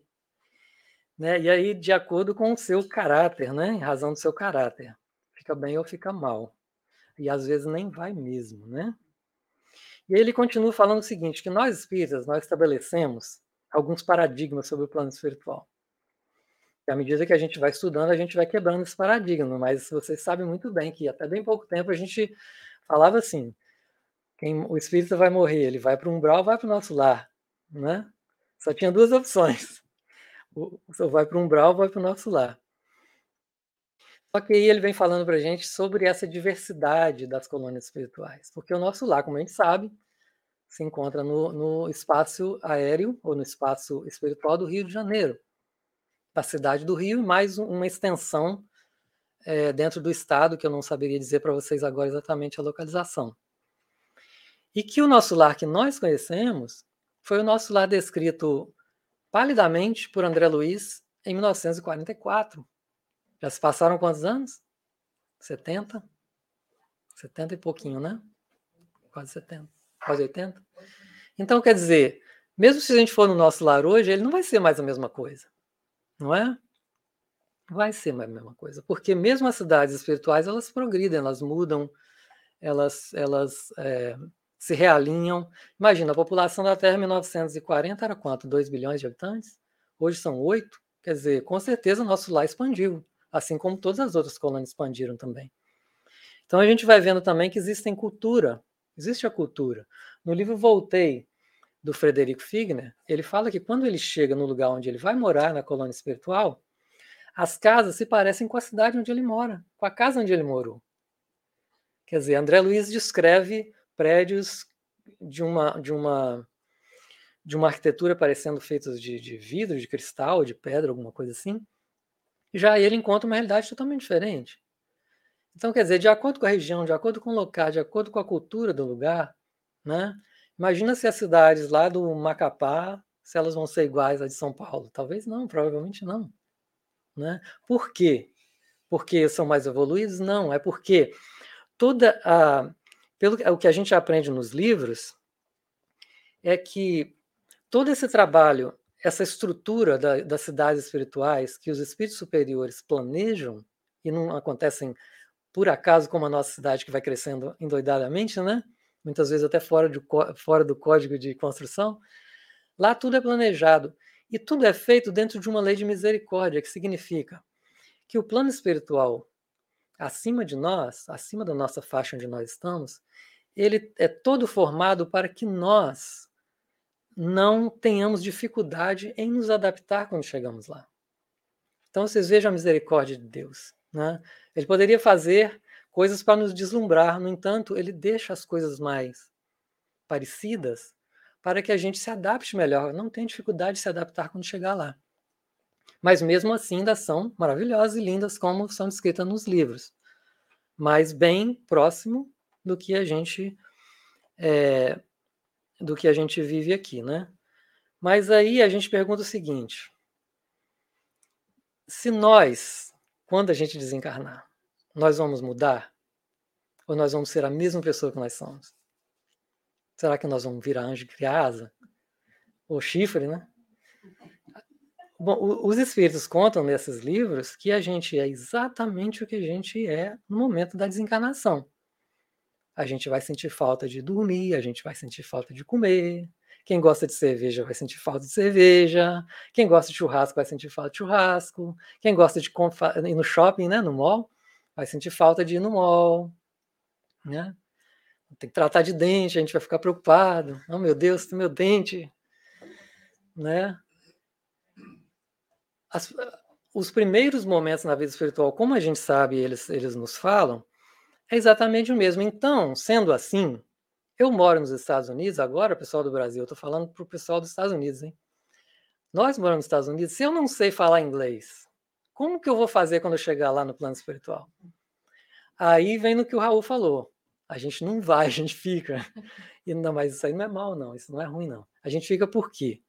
Né? E aí, de acordo com o seu caráter, né? em razão do seu caráter, fica bem ou fica mal. E às vezes nem vai mesmo, né? E ele continua falando o seguinte, que nós espíritas, nós estabelecemos alguns paradigmas sobre o plano espiritual. E à medida que a gente vai estudando, a gente vai quebrando esse paradigma, mas vocês sabem muito bem que até bem pouco tempo a gente falava assim, quem, o espírito vai morrer, ele vai para o umbral vai para o nosso lar, né? Só tinha duas opções. Ou vai para o umbral vai para o nosso lar. Só que aí ele vem falando para a gente sobre essa diversidade das colônias espirituais, porque o nosso lar, como a gente sabe, se encontra no, no espaço aéreo ou no espaço espiritual do Rio de Janeiro, da cidade do Rio, e mais uma extensão é, dentro do estado, que eu não saberia dizer para vocês agora exatamente a localização. E que o nosso lar que nós conhecemos foi o nosso lar descrito palidamente por André Luiz em 1944 já se passaram quantos anos? 70? 70 e pouquinho, né? Quase 70. Quase 80. Então, quer dizer, mesmo se a gente for no nosso lar hoje, ele não vai ser mais a mesma coisa. Não é? Vai ser mais a mesma coisa. Porque mesmo as cidades espirituais, elas progridem, elas mudam, elas, elas é, se realinham. Imagina, a população da Terra em 1940 era quanto? 2 bilhões de habitantes? Hoje são 8. Quer dizer, com certeza o nosso lar expandiu assim como todas as outras colônias expandiram também. Então a gente vai vendo também que existem cultura, existe a cultura. No livro Voltei, do Frederico Figner, ele fala que quando ele chega no lugar onde ele vai morar, na colônia espiritual, as casas se parecem com a cidade onde ele mora, com a casa onde ele morou. Quer dizer, André Luiz descreve prédios de uma, de uma, de uma arquitetura parecendo feitos de, de vidro, de cristal, de pedra, alguma coisa assim, já ele encontra uma realidade totalmente diferente. Então, quer dizer, de acordo com a região, de acordo com o local, de acordo com a cultura do lugar, né? Imagina se as cidades lá do Macapá, se elas vão ser iguais à de São Paulo. Talvez não, provavelmente não. Né? Por quê? Porque são mais evoluídos? Não, é porque toda a. Pelo o que a gente aprende nos livros, é que todo esse trabalho essa estrutura da, das cidades espirituais que os espíritos superiores planejam e não acontecem por acaso como a nossa cidade que vai crescendo endoidadamente, né? Muitas vezes até fora, de, fora do código de construção. Lá tudo é planejado e tudo é feito dentro de uma lei de misericórdia, que significa que o plano espiritual acima de nós, acima da nossa faixa onde nós estamos, ele é todo formado para que nós não tenhamos dificuldade em nos adaptar quando chegamos lá. Então vocês vejam a misericórdia de Deus. Né? Ele poderia fazer coisas para nos deslumbrar, no entanto, ele deixa as coisas mais parecidas para que a gente se adapte melhor. Não tem dificuldade de se adaptar quando chegar lá. Mas mesmo assim ainda são maravilhosas e lindas como são descritas nos livros. Mas bem próximo do que a gente é, do que a gente vive aqui, né? Mas aí a gente pergunta o seguinte: se nós, quando a gente desencarnar, nós vamos mudar? Ou nós vamos ser a mesma pessoa que nós somos? Será que nós vamos virar anjo e criar asa? Ou chifre, né? Bom, os espíritos contam nesses livros que a gente é exatamente o que a gente é no momento da desencarnação. A gente vai sentir falta de dormir, a gente vai sentir falta de comer. Quem gosta de cerveja vai sentir falta de cerveja. Quem gosta de churrasco vai sentir falta de churrasco. Quem gosta de ir no shopping, né, no mall, vai sentir falta de ir no mall. Né? Tem que tratar de dente, a gente vai ficar preocupado. Oh, meu Deus, meu dente. Né? As, os primeiros momentos na vida espiritual, como a gente sabe, eles, eles nos falam, é exatamente o mesmo. Então, sendo assim, eu moro nos Estados Unidos, agora, pessoal do Brasil, eu estou falando para o pessoal dos Estados Unidos, hein? Nós moramos nos Estados Unidos, se eu não sei falar inglês, como que eu vou fazer quando eu chegar lá no plano espiritual? Aí vem no que o Raul falou. A gente não vai, a gente fica. E não, mas isso aí não é mal, não. Isso não é ruim, não. A gente fica por quê?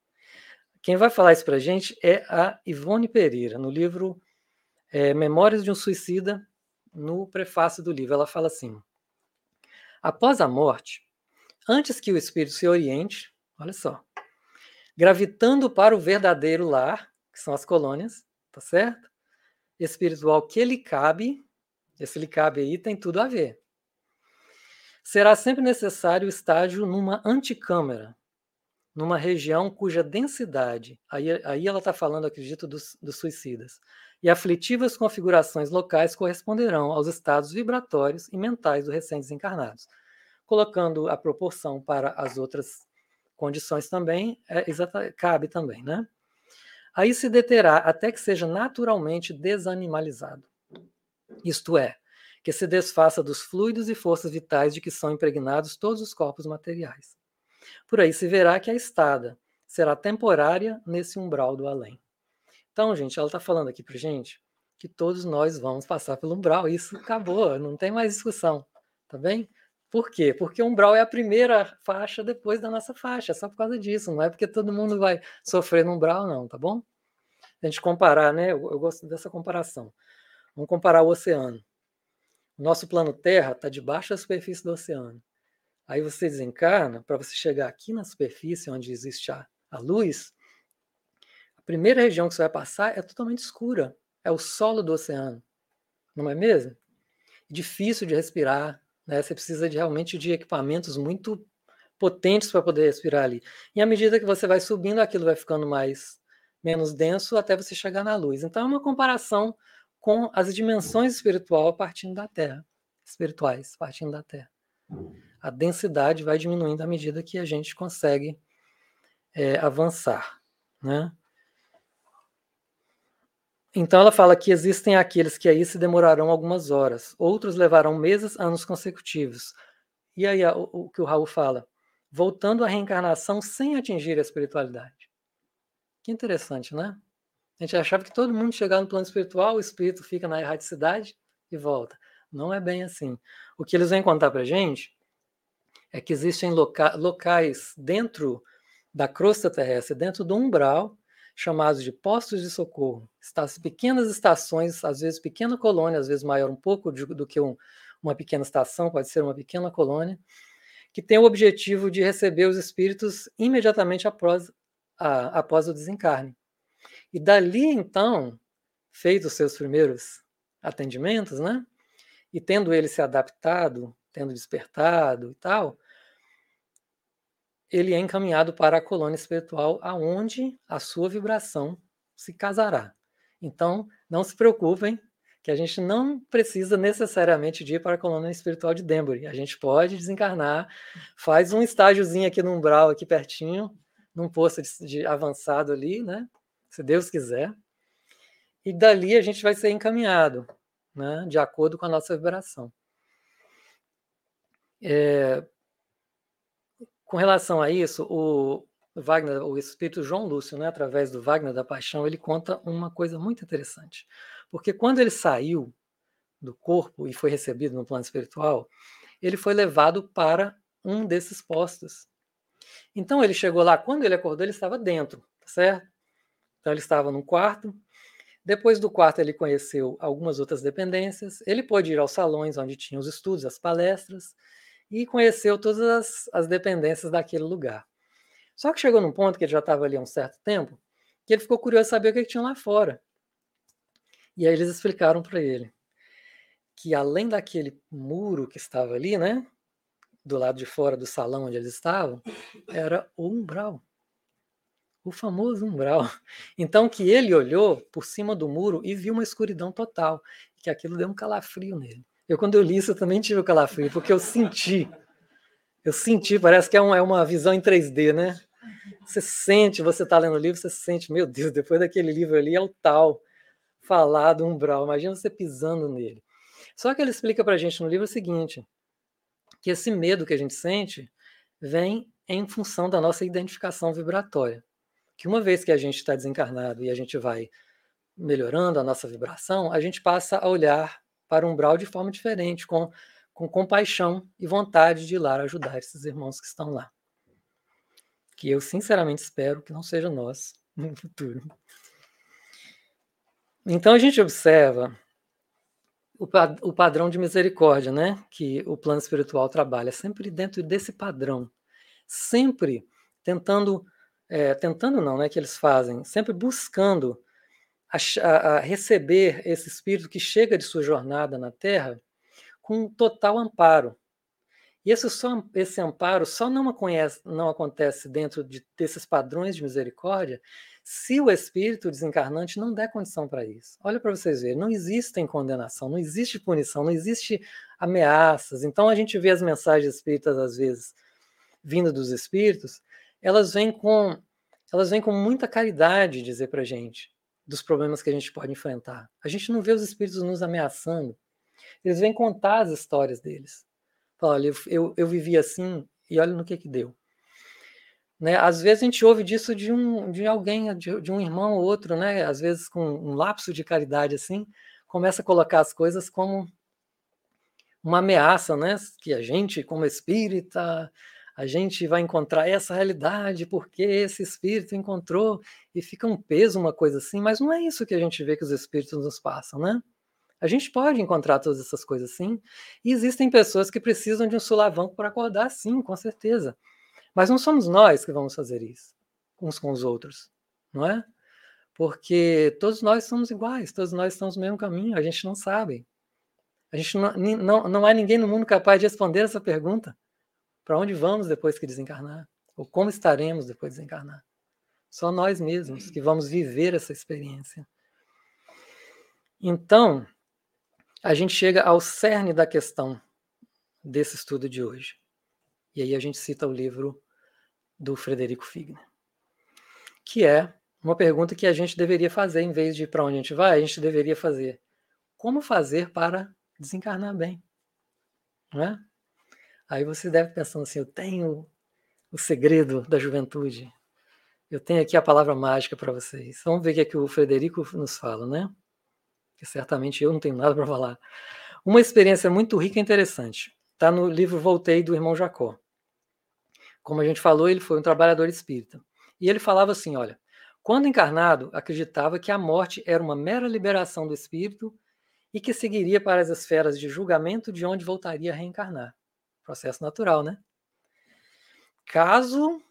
Quem vai falar isso para a gente é a Ivone Pereira, no livro é, Memórias de um Suicida, no prefácio do livro. Ela fala assim: Após a morte, antes que o espírito se oriente, olha só, gravitando para o verdadeiro lar, que são as colônias, tá certo? Espiritual que lhe cabe, esse lhe cabe aí tem tudo a ver. Será sempre necessário o estágio numa anticâmara, numa região cuja densidade, aí, aí ela está falando, acredito, dos, dos suicidas, e aflitivas configurações locais corresponderão aos estados vibratórios e mentais dos recém-desencarnados. Colocando a proporção para as outras condições também, é, exata, cabe também, né? Aí se deterá até que seja naturalmente desanimalizado. Isto é, que se desfaça dos fluidos e forças vitais de que são impregnados todos os corpos materiais. Por aí se verá que a estada será temporária nesse umbral do além. Então, gente, ela está falando aqui para gente que todos nós vamos passar pelo umbral. Isso acabou, não tem mais discussão, tá bem? Por quê? Porque o umbral é a primeira faixa depois da nossa faixa, é só por causa disso, não é porque todo mundo vai sofrer no umbral, não, tá bom? A gente comparar, né? Eu, eu gosto dessa comparação. Vamos comparar o oceano. O nosso plano Terra está debaixo da superfície do oceano. Aí você desencarna, para você chegar aqui na superfície, onde existe a, a luz, a primeira região que você vai passar é totalmente escura. É o solo do oceano. Não é mesmo? Difícil de respirar. Né? Você precisa de, realmente de equipamentos muito potentes para poder respirar ali. E à medida que você vai subindo, aquilo vai ficando mais menos denso até você chegar na luz. Então é uma comparação com as dimensões espiritual partindo da Terra, espirituais partindo da Terra a densidade vai diminuindo à medida que a gente consegue é, avançar. Né? Então ela fala que existem aqueles que aí se demorarão algumas horas, outros levarão meses, anos consecutivos. E aí o, o que o Raul fala? Voltando à reencarnação sem atingir a espiritualidade. Que interessante, né? A gente achava que todo mundo chegava no plano espiritual, o espírito fica na erraticidade e volta. Não é bem assim. O que eles vêm contar para gente é que existem loca locais dentro da crosta terrestre, dentro do umbral, chamados de postos de socorro. Estas pequenas estações, às vezes pequena colônia, às vezes maior um pouco de, do que um, uma pequena estação, pode ser uma pequena colônia, que tem o objetivo de receber os espíritos imediatamente após, a, após o desencarne. E dali, então, feitos os seus primeiros atendimentos, né? E tendo ele se adaptado tendo despertado e tal, ele é encaminhado para a colônia espiritual, aonde a sua vibração se casará. Então, não se preocupem, que a gente não precisa necessariamente de ir para a colônia espiritual de Denbury. A gente pode desencarnar, faz um estágiozinho aqui no umbral, aqui pertinho, num posto de, de avançado ali, né? Se Deus quiser. E dali a gente vai ser encaminhado, né? De acordo com a nossa vibração. É, com relação a isso, o Wagner, o espírito João Lúcio, né, através do Wagner da Paixão, ele conta uma coisa muito interessante. Porque quando ele saiu do corpo e foi recebido no plano espiritual, ele foi levado para um desses postos. Então ele chegou lá, quando ele acordou, ele estava dentro, tá certo? Então ele estava num quarto, Depois do quarto, ele conheceu algumas outras dependências. Ele pôde ir aos salões onde tinha os estudos, as palestras, e conheceu todas as, as dependências daquele lugar. Só que chegou num ponto que ele já estava ali há um certo tempo, que ele ficou curioso saber o que, que tinha lá fora. E aí eles explicaram para ele que além daquele muro que estava ali, né, do lado de fora do salão onde eles estavam, era o umbral. O famoso umbral. Então que ele olhou por cima do muro e viu uma escuridão total, que aquilo deu um calafrio nele. Eu, quando eu li isso, eu também tive o calafrio, porque eu senti. Eu senti, parece que é, é uma visão em 3D, né? Você sente, você está lendo o livro, você sente, meu Deus, depois daquele livro ali é o tal falar do umbral. Imagina você pisando nele. Só que ele explica para a gente no livro o seguinte: que esse medo que a gente sente vem em função da nossa identificação vibratória. Que uma vez que a gente está desencarnado e a gente vai melhorando a nossa vibração, a gente passa a olhar para o umbral de forma diferente, com, com compaixão e vontade de ir lá ajudar esses irmãos que estão lá. Que eu sinceramente espero que não seja nós no futuro. Então a gente observa o, o padrão de misericórdia, né? Que o plano espiritual trabalha sempre dentro desse padrão, sempre tentando, é, tentando não, né? Que eles fazem, sempre buscando a, a receber esse espírito que chega de sua jornada na Terra com total amparo. E esse, só, esse amparo só não, conhece, não acontece dentro de, desses padrões de misericórdia se o espírito desencarnante não der condição para isso. Olha para vocês verem, não existe condenação, não existe punição, não existe ameaças. Então a gente vê as mensagens espíritas às vezes vindo dos espíritos, elas vêm com elas vêm com muita caridade dizer para a gente dos problemas que a gente pode enfrentar. A gente não vê os espíritos nos ameaçando. Eles vêm contar as histórias deles. olha, eu, eu, eu vivi assim e olha no que que deu. Né? Às vezes a gente ouve disso de, um, de alguém, de, de um irmão ou outro, né? às vezes com um lapso de caridade assim, começa a colocar as coisas como uma ameaça, né? que a gente, como espírita, a gente vai encontrar essa realidade porque esse espírito encontrou e fica um peso, uma coisa assim, mas não é isso que a gente vê que os espíritos nos passam, né? A gente pode encontrar todas essas coisas sim, e existem pessoas que precisam de um sulavanco para acordar, sim, com certeza. Mas não somos nós que vamos fazer isso, uns com os outros, não é? Porque todos nós somos iguais, todos nós estamos no mesmo caminho, a gente não sabe. A gente não, não, não há ninguém no mundo capaz de responder essa pergunta para onde vamos depois que desencarnar? Ou como estaremos depois de desencarnar? Só nós mesmos que vamos viver essa experiência. Então, a gente chega ao cerne da questão desse estudo de hoje. E aí a gente cita o livro do Frederico Figner, que é uma pergunta que a gente deveria fazer em vez de para onde a gente vai, a gente deveria fazer como fazer para desencarnar bem, não é? Aí você deve pensando assim: eu tenho o segredo da juventude. Eu tenho aqui a palavra mágica para vocês. Vamos ver o que, é que o Frederico nos fala, né? Que certamente eu não tenho nada para falar. Uma experiência muito rica e interessante. Está no livro Voltei do irmão Jacó. Como a gente falou, ele foi um trabalhador espírita. E ele falava assim: olha, quando encarnado, acreditava que a morte era uma mera liberação do espírito e que seguiria para as esferas de julgamento de onde voltaria a reencarnar. Processo natural, né? Caso.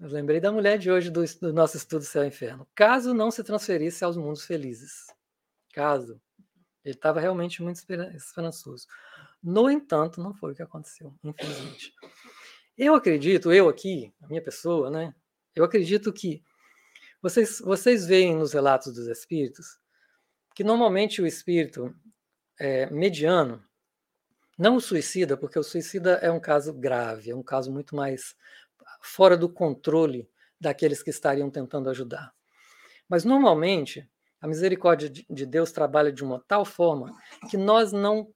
Eu lembrei da mulher de hoje do, do nosso estudo Céu e Inferno. Caso não se transferisse aos mundos felizes. Caso. Ele estava realmente muito esperançoso. No entanto, não foi o que aconteceu, infelizmente. Eu acredito, eu aqui, a minha pessoa, né? Eu acredito que vocês, vocês veem nos relatos dos espíritos que normalmente o espírito é, mediano não o suicida, porque o suicida é um caso grave, é um caso muito mais fora do controle daqueles que estariam tentando ajudar. Mas normalmente a misericórdia de Deus trabalha de uma tal forma que nós não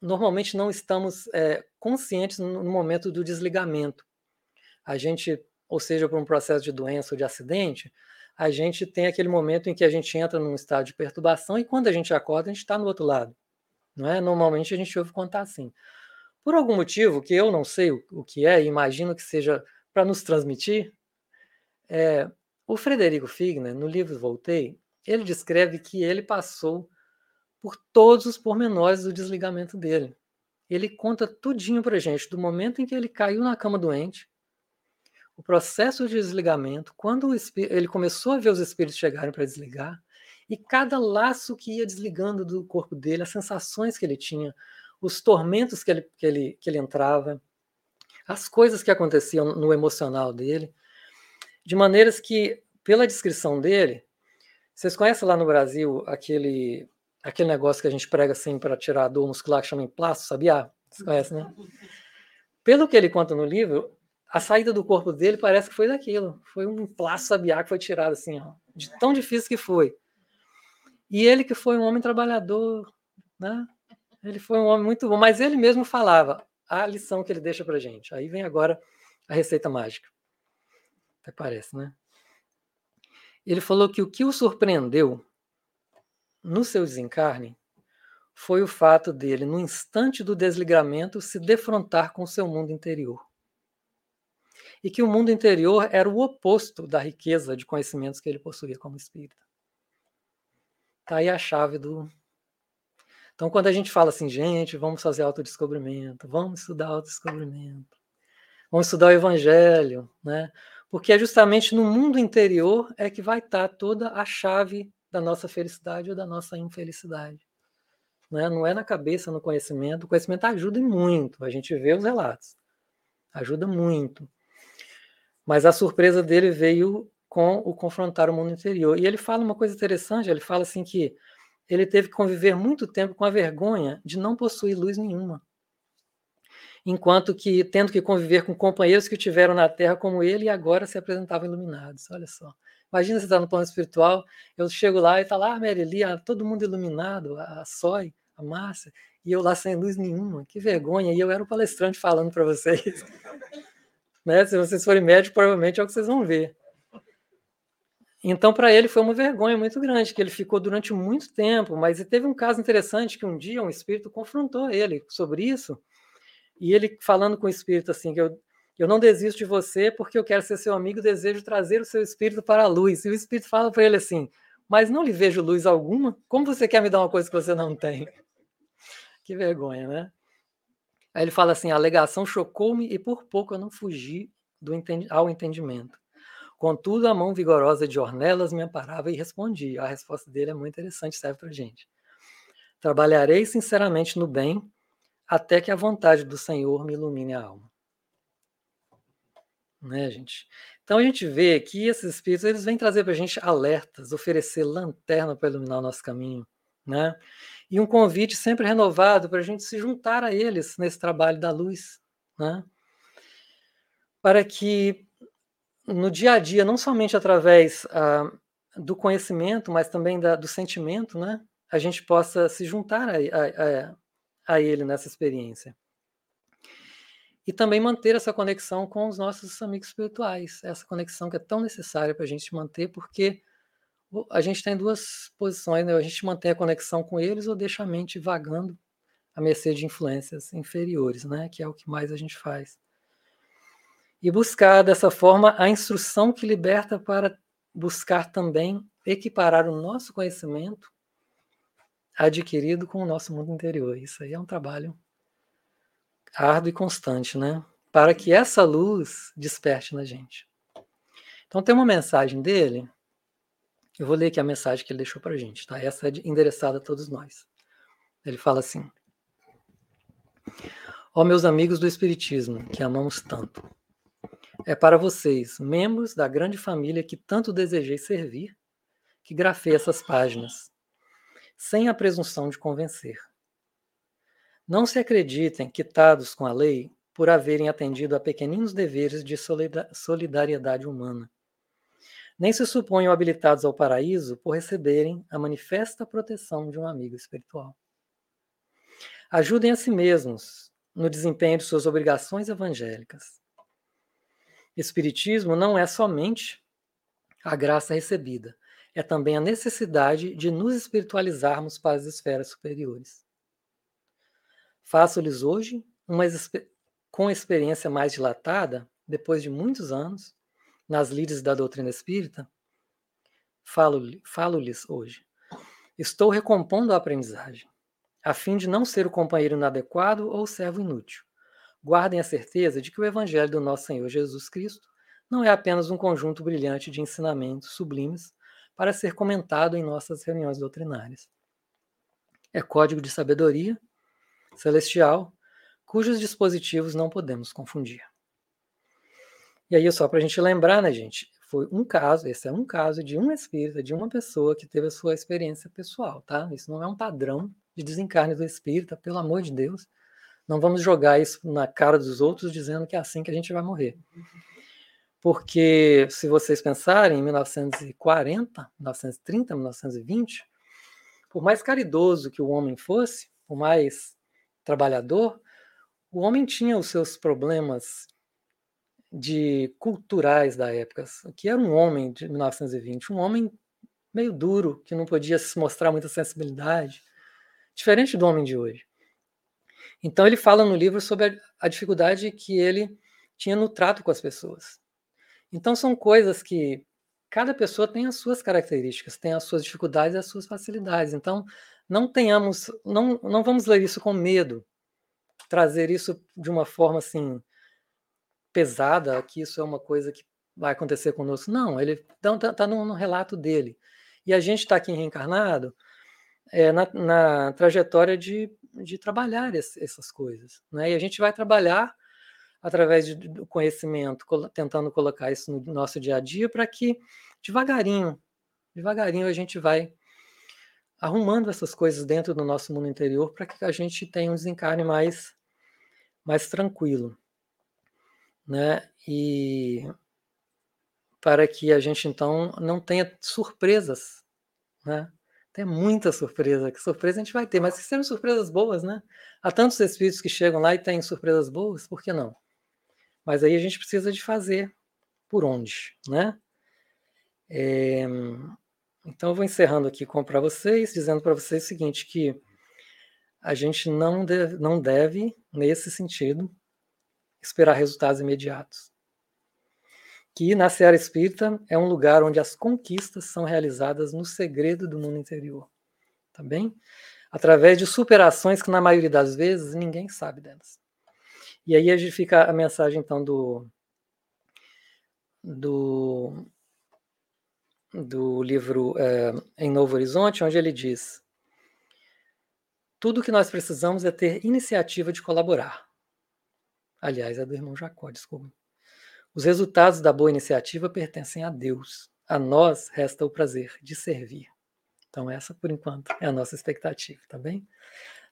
normalmente não estamos é, conscientes no momento do desligamento. A gente, ou seja, por um processo de doença ou de acidente, a gente tem aquele momento em que a gente entra num estado de perturbação e quando a gente acorda, a gente está no outro lado. Não é? Normalmente a gente ouve contar assim. Por algum motivo que eu não sei o, que é, imagino que seja para nos transmitir, é, o Frederico Figner, no livro Voltei, ele descreve que ele passou por todos os pormenores do desligamento dele. Ele conta tudinho para gente, do momento em que ele caiu na cama doente, o processo de desligamento, quando ele começou a ver os espíritos chegarem para desligar, e cada laço que ia desligando do corpo dele, as sensações que ele tinha, os tormentos que ele, que ele, que ele entrava, as coisas que aconteciam no emocional dele, de maneiras que, pela descrição dele, vocês conhecem lá no Brasil aquele aquele negócio que a gente prega assim para tirar a dor muscular que chama emplasto, sabia? Vocês conhecem, né? Pelo que ele conta no livro, a saída do corpo dele parece que foi daquilo. Foi um emplasto sabiá que foi tirado assim, ó, de tão difícil que foi. E ele que foi um homem trabalhador, né? Ele foi um homem muito bom, mas ele mesmo falava a lição que ele deixa para gente. Aí vem agora a receita mágica. Até parece, né? Ele falou que o que o surpreendeu no seu desencarne foi o fato dele, no instante do desligamento, se defrontar com o seu mundo interior. E que o mundo interior era o oposto da riqueza de conhecimentos que ele possuía como espírita. Está aí a chave do. Então, quando a gente fala assim, gente, vamos fazer autodescobrimento, vamos estudar autodescobrimento, vamos estudar o evangelho, né? Porque é justamente no mundo interior é que vai estar tá toda a chave da nossa felicidade ou da nossa infelicidade. Né? Não é na cabeça, no conhecimento. O conhecimento ajuda muito. A gente vê os relatos. Ajuda muito. Mas a surpresa dele veio com o confrontar o mundo interior. E ele fala uma coisa interessante, ele fala assim que ele teve que conviver muito tempo com a vergonha de não possuir luz nenhuma. Enquanto que tendo que conviver com companheiros que tiveram na Terra como ele e agora se apresentavam iluminados. Olha só. Imagina você estar tá no plano espiritual, eu chego lá e está lá a Mereli, todo mundo iluminado, a Sói, a Márcia, e eu lá sem luz nenhuma. Que vergonha. E eu era o palestrante falando para vocês. né? Se vocês forem médicos, provavelmente é o que vocês vão ver. Então, para ele foi uma vergonha muito grande, que ele ficou durante muito tempo, mas teve um caso interessante que um dia um espírito confrontou ele sobre isso, e ele falando com o espírito assim, que eu, eu não desisto de você porque eu quero ser seu amigo, desejo trazer o seu espírito para a luz. E o espírito fala para ele assim, mas não lhe vejo luz alguma, como você quer me dar uma coisa que você não tem? Que vergonha, né? Aí ele fala assim, a alegação chocou-me e por pouco eu não fugi do ao entendimento. Contudo, a mão vigorosa de Ornelas me amparava e respondia. A resposta dele é muito interessante, serve para gente. Trabalharei sinceramente no bem, até que a vontade do Senhor me ilumine a alma. Né, gente? Então a gente vê que esses espíritos eles vêm trazer para a gente alertas, oferecer lanterna para iluminar o nosso caminho, né? E um convite sempre renovado para a gente se juntar a eles nesse trabalho da luz, né? Para que no dia a dia, não somente através ah, do conhecimento, mas também da, do sentimento, né, a gente possa se juntar a, a, a ele nessa experiência. E também manter essa conexão com os nossos amigos espirituais, essa conexão que é tão necessária para a gente manter, porque a gente tem duas posições, né? a gente mantém a conexão com eles ou deixa a mente vagando à mercê de influências inferiores, né? que é o que mais a gente faz e buscar dessa forma a instrução que liberta para buscar também equiparar o nosso conhecimento adquirido com o nosso mundo interior. Isso aí é um trabalho árduo e constante, né? Para que essa luz desperte na gente. Então tem uma mensagem dele. Eu vou ler aqui a mensagem que ele deixou para a gente, tá? Essa é endereçada a todos nós. Ele fala assim: Ó meus amigos do Espiritismo, que amamos tanto, é para vocês, membros da grande família que tanto desejei servir, que grafei essas páginas, sem a presunção de convencer. Não se acreditem quitados com a lei por haverem atendido a pequeninos deveres de solidariedade humana. Nem se suponham habilitados ao paraíso por receberem a manifesta proteção de um amigo espiritual. Ajudem a si mesmos no desempenho de suas obrigações evangélicas Espiritismo não é somente a graça recebida, é também a necessidade de nos espiritualizarmos para as esferas superiores. Faço-lhes hoje, uma, com experiência mais dilatada, depois de muitos anos, nas lides da doutrina espírita, falo-lhes falo hoje. Estou recompondo a aprendizagem, a fim de não ser o companheiro inadequado ou o servo inútil. Guardem a certeza de que o Evangelho do nosso Senhor Jesus Cristo não é apenas um conjunto brilhante de ensinamentos sublimes para ser comentado em nossas reuniões doutrinárias. É código de sabedoria celestial, cujos dispositivos não podemos confundir. E aí, só para a gente lembrar, né, gente? Foi um caso, esse é um caso de um espírita, de uma pessoa que teve a sua experiência pessoal, tá? Isso não é um padrão de desencarne do espírita, pelo amor de Deus. Não vamos jogar isso na cara dos outros dizendo que é assim que a gente vai morrer. Porque se vocês pensarem em 1940, 1930, 1920, por mais caridoso que o homem fosse, por mais trabalhador, o homem tinha os seus problemas de culturais da época, que era um homem de 1920, um homem meio duro, que não podia se mostrar muita sensibilidade, diferente do homem de hoje. Então ele fala no livro sobre a, dificuldade que ele tinha no trato com as pessoas. Então são coisas que cada pessoa tem as suas características, tem as suas dificuldades e as suas facilidades. Então não tenhamos, não, não vamos ler isso com medo, trazer isso de uma forma assim pesada, que isso é uma coisa que vai acontecer conosco. Não, ele está tá no, no, relato dele. E a gente está aqui reencarnado é, na, na, trajetória de, de trabalhar essas coisas. Né? E a gente vai trabalhar através de, do conhecimento, tentando colocar isso no nosso dia a dia, para que devagarinho, devagarinho a gente vai arrumando essas coisas dentro do nosso mundo interior para que a gente tenha um desencarne mais, mais tranquilo né? E para que a gente então não tenha surpresas, né? Tem muita surpresa, que surpresa a gente vai ter, mas que sejam surpresas boas, né? Há tantos espíritos que chegam lá e têm surpresas boas, por que não? Mas aí a gente precisa de fazer por onde, né? É, então eu vou encerrando aqui para vocês, dizendo para vocês o seguinte, que a gente não deve, não deve, nesse sentido, esperar resultados imediatos. Que na Seara Espírita é um lugar onde as conquistas são realizadas no segredo do mundo interior. Tá bem? Através de superações que, na maioria das vezes, ninguém sabe delas. E aí a gente fica a mensagem, então, do, do, do livro é, Em Novo Horizonte, onde ele diz: Tudo que nós precisamos é ter iniciativa de colaborar. Aliás, é do irmão Jacó, desculpa. Os resultados da boa iniciativa pertencem a Deus. A nós resta o prazer de servir. Então, essa, por enquanto, é a nossa expectativa, tá bem?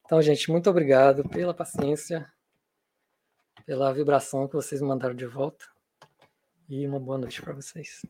Então, gente, muito obrigado pela paciência, pela vibração que vocês mandaram de volta. E uma boa noite para vocês.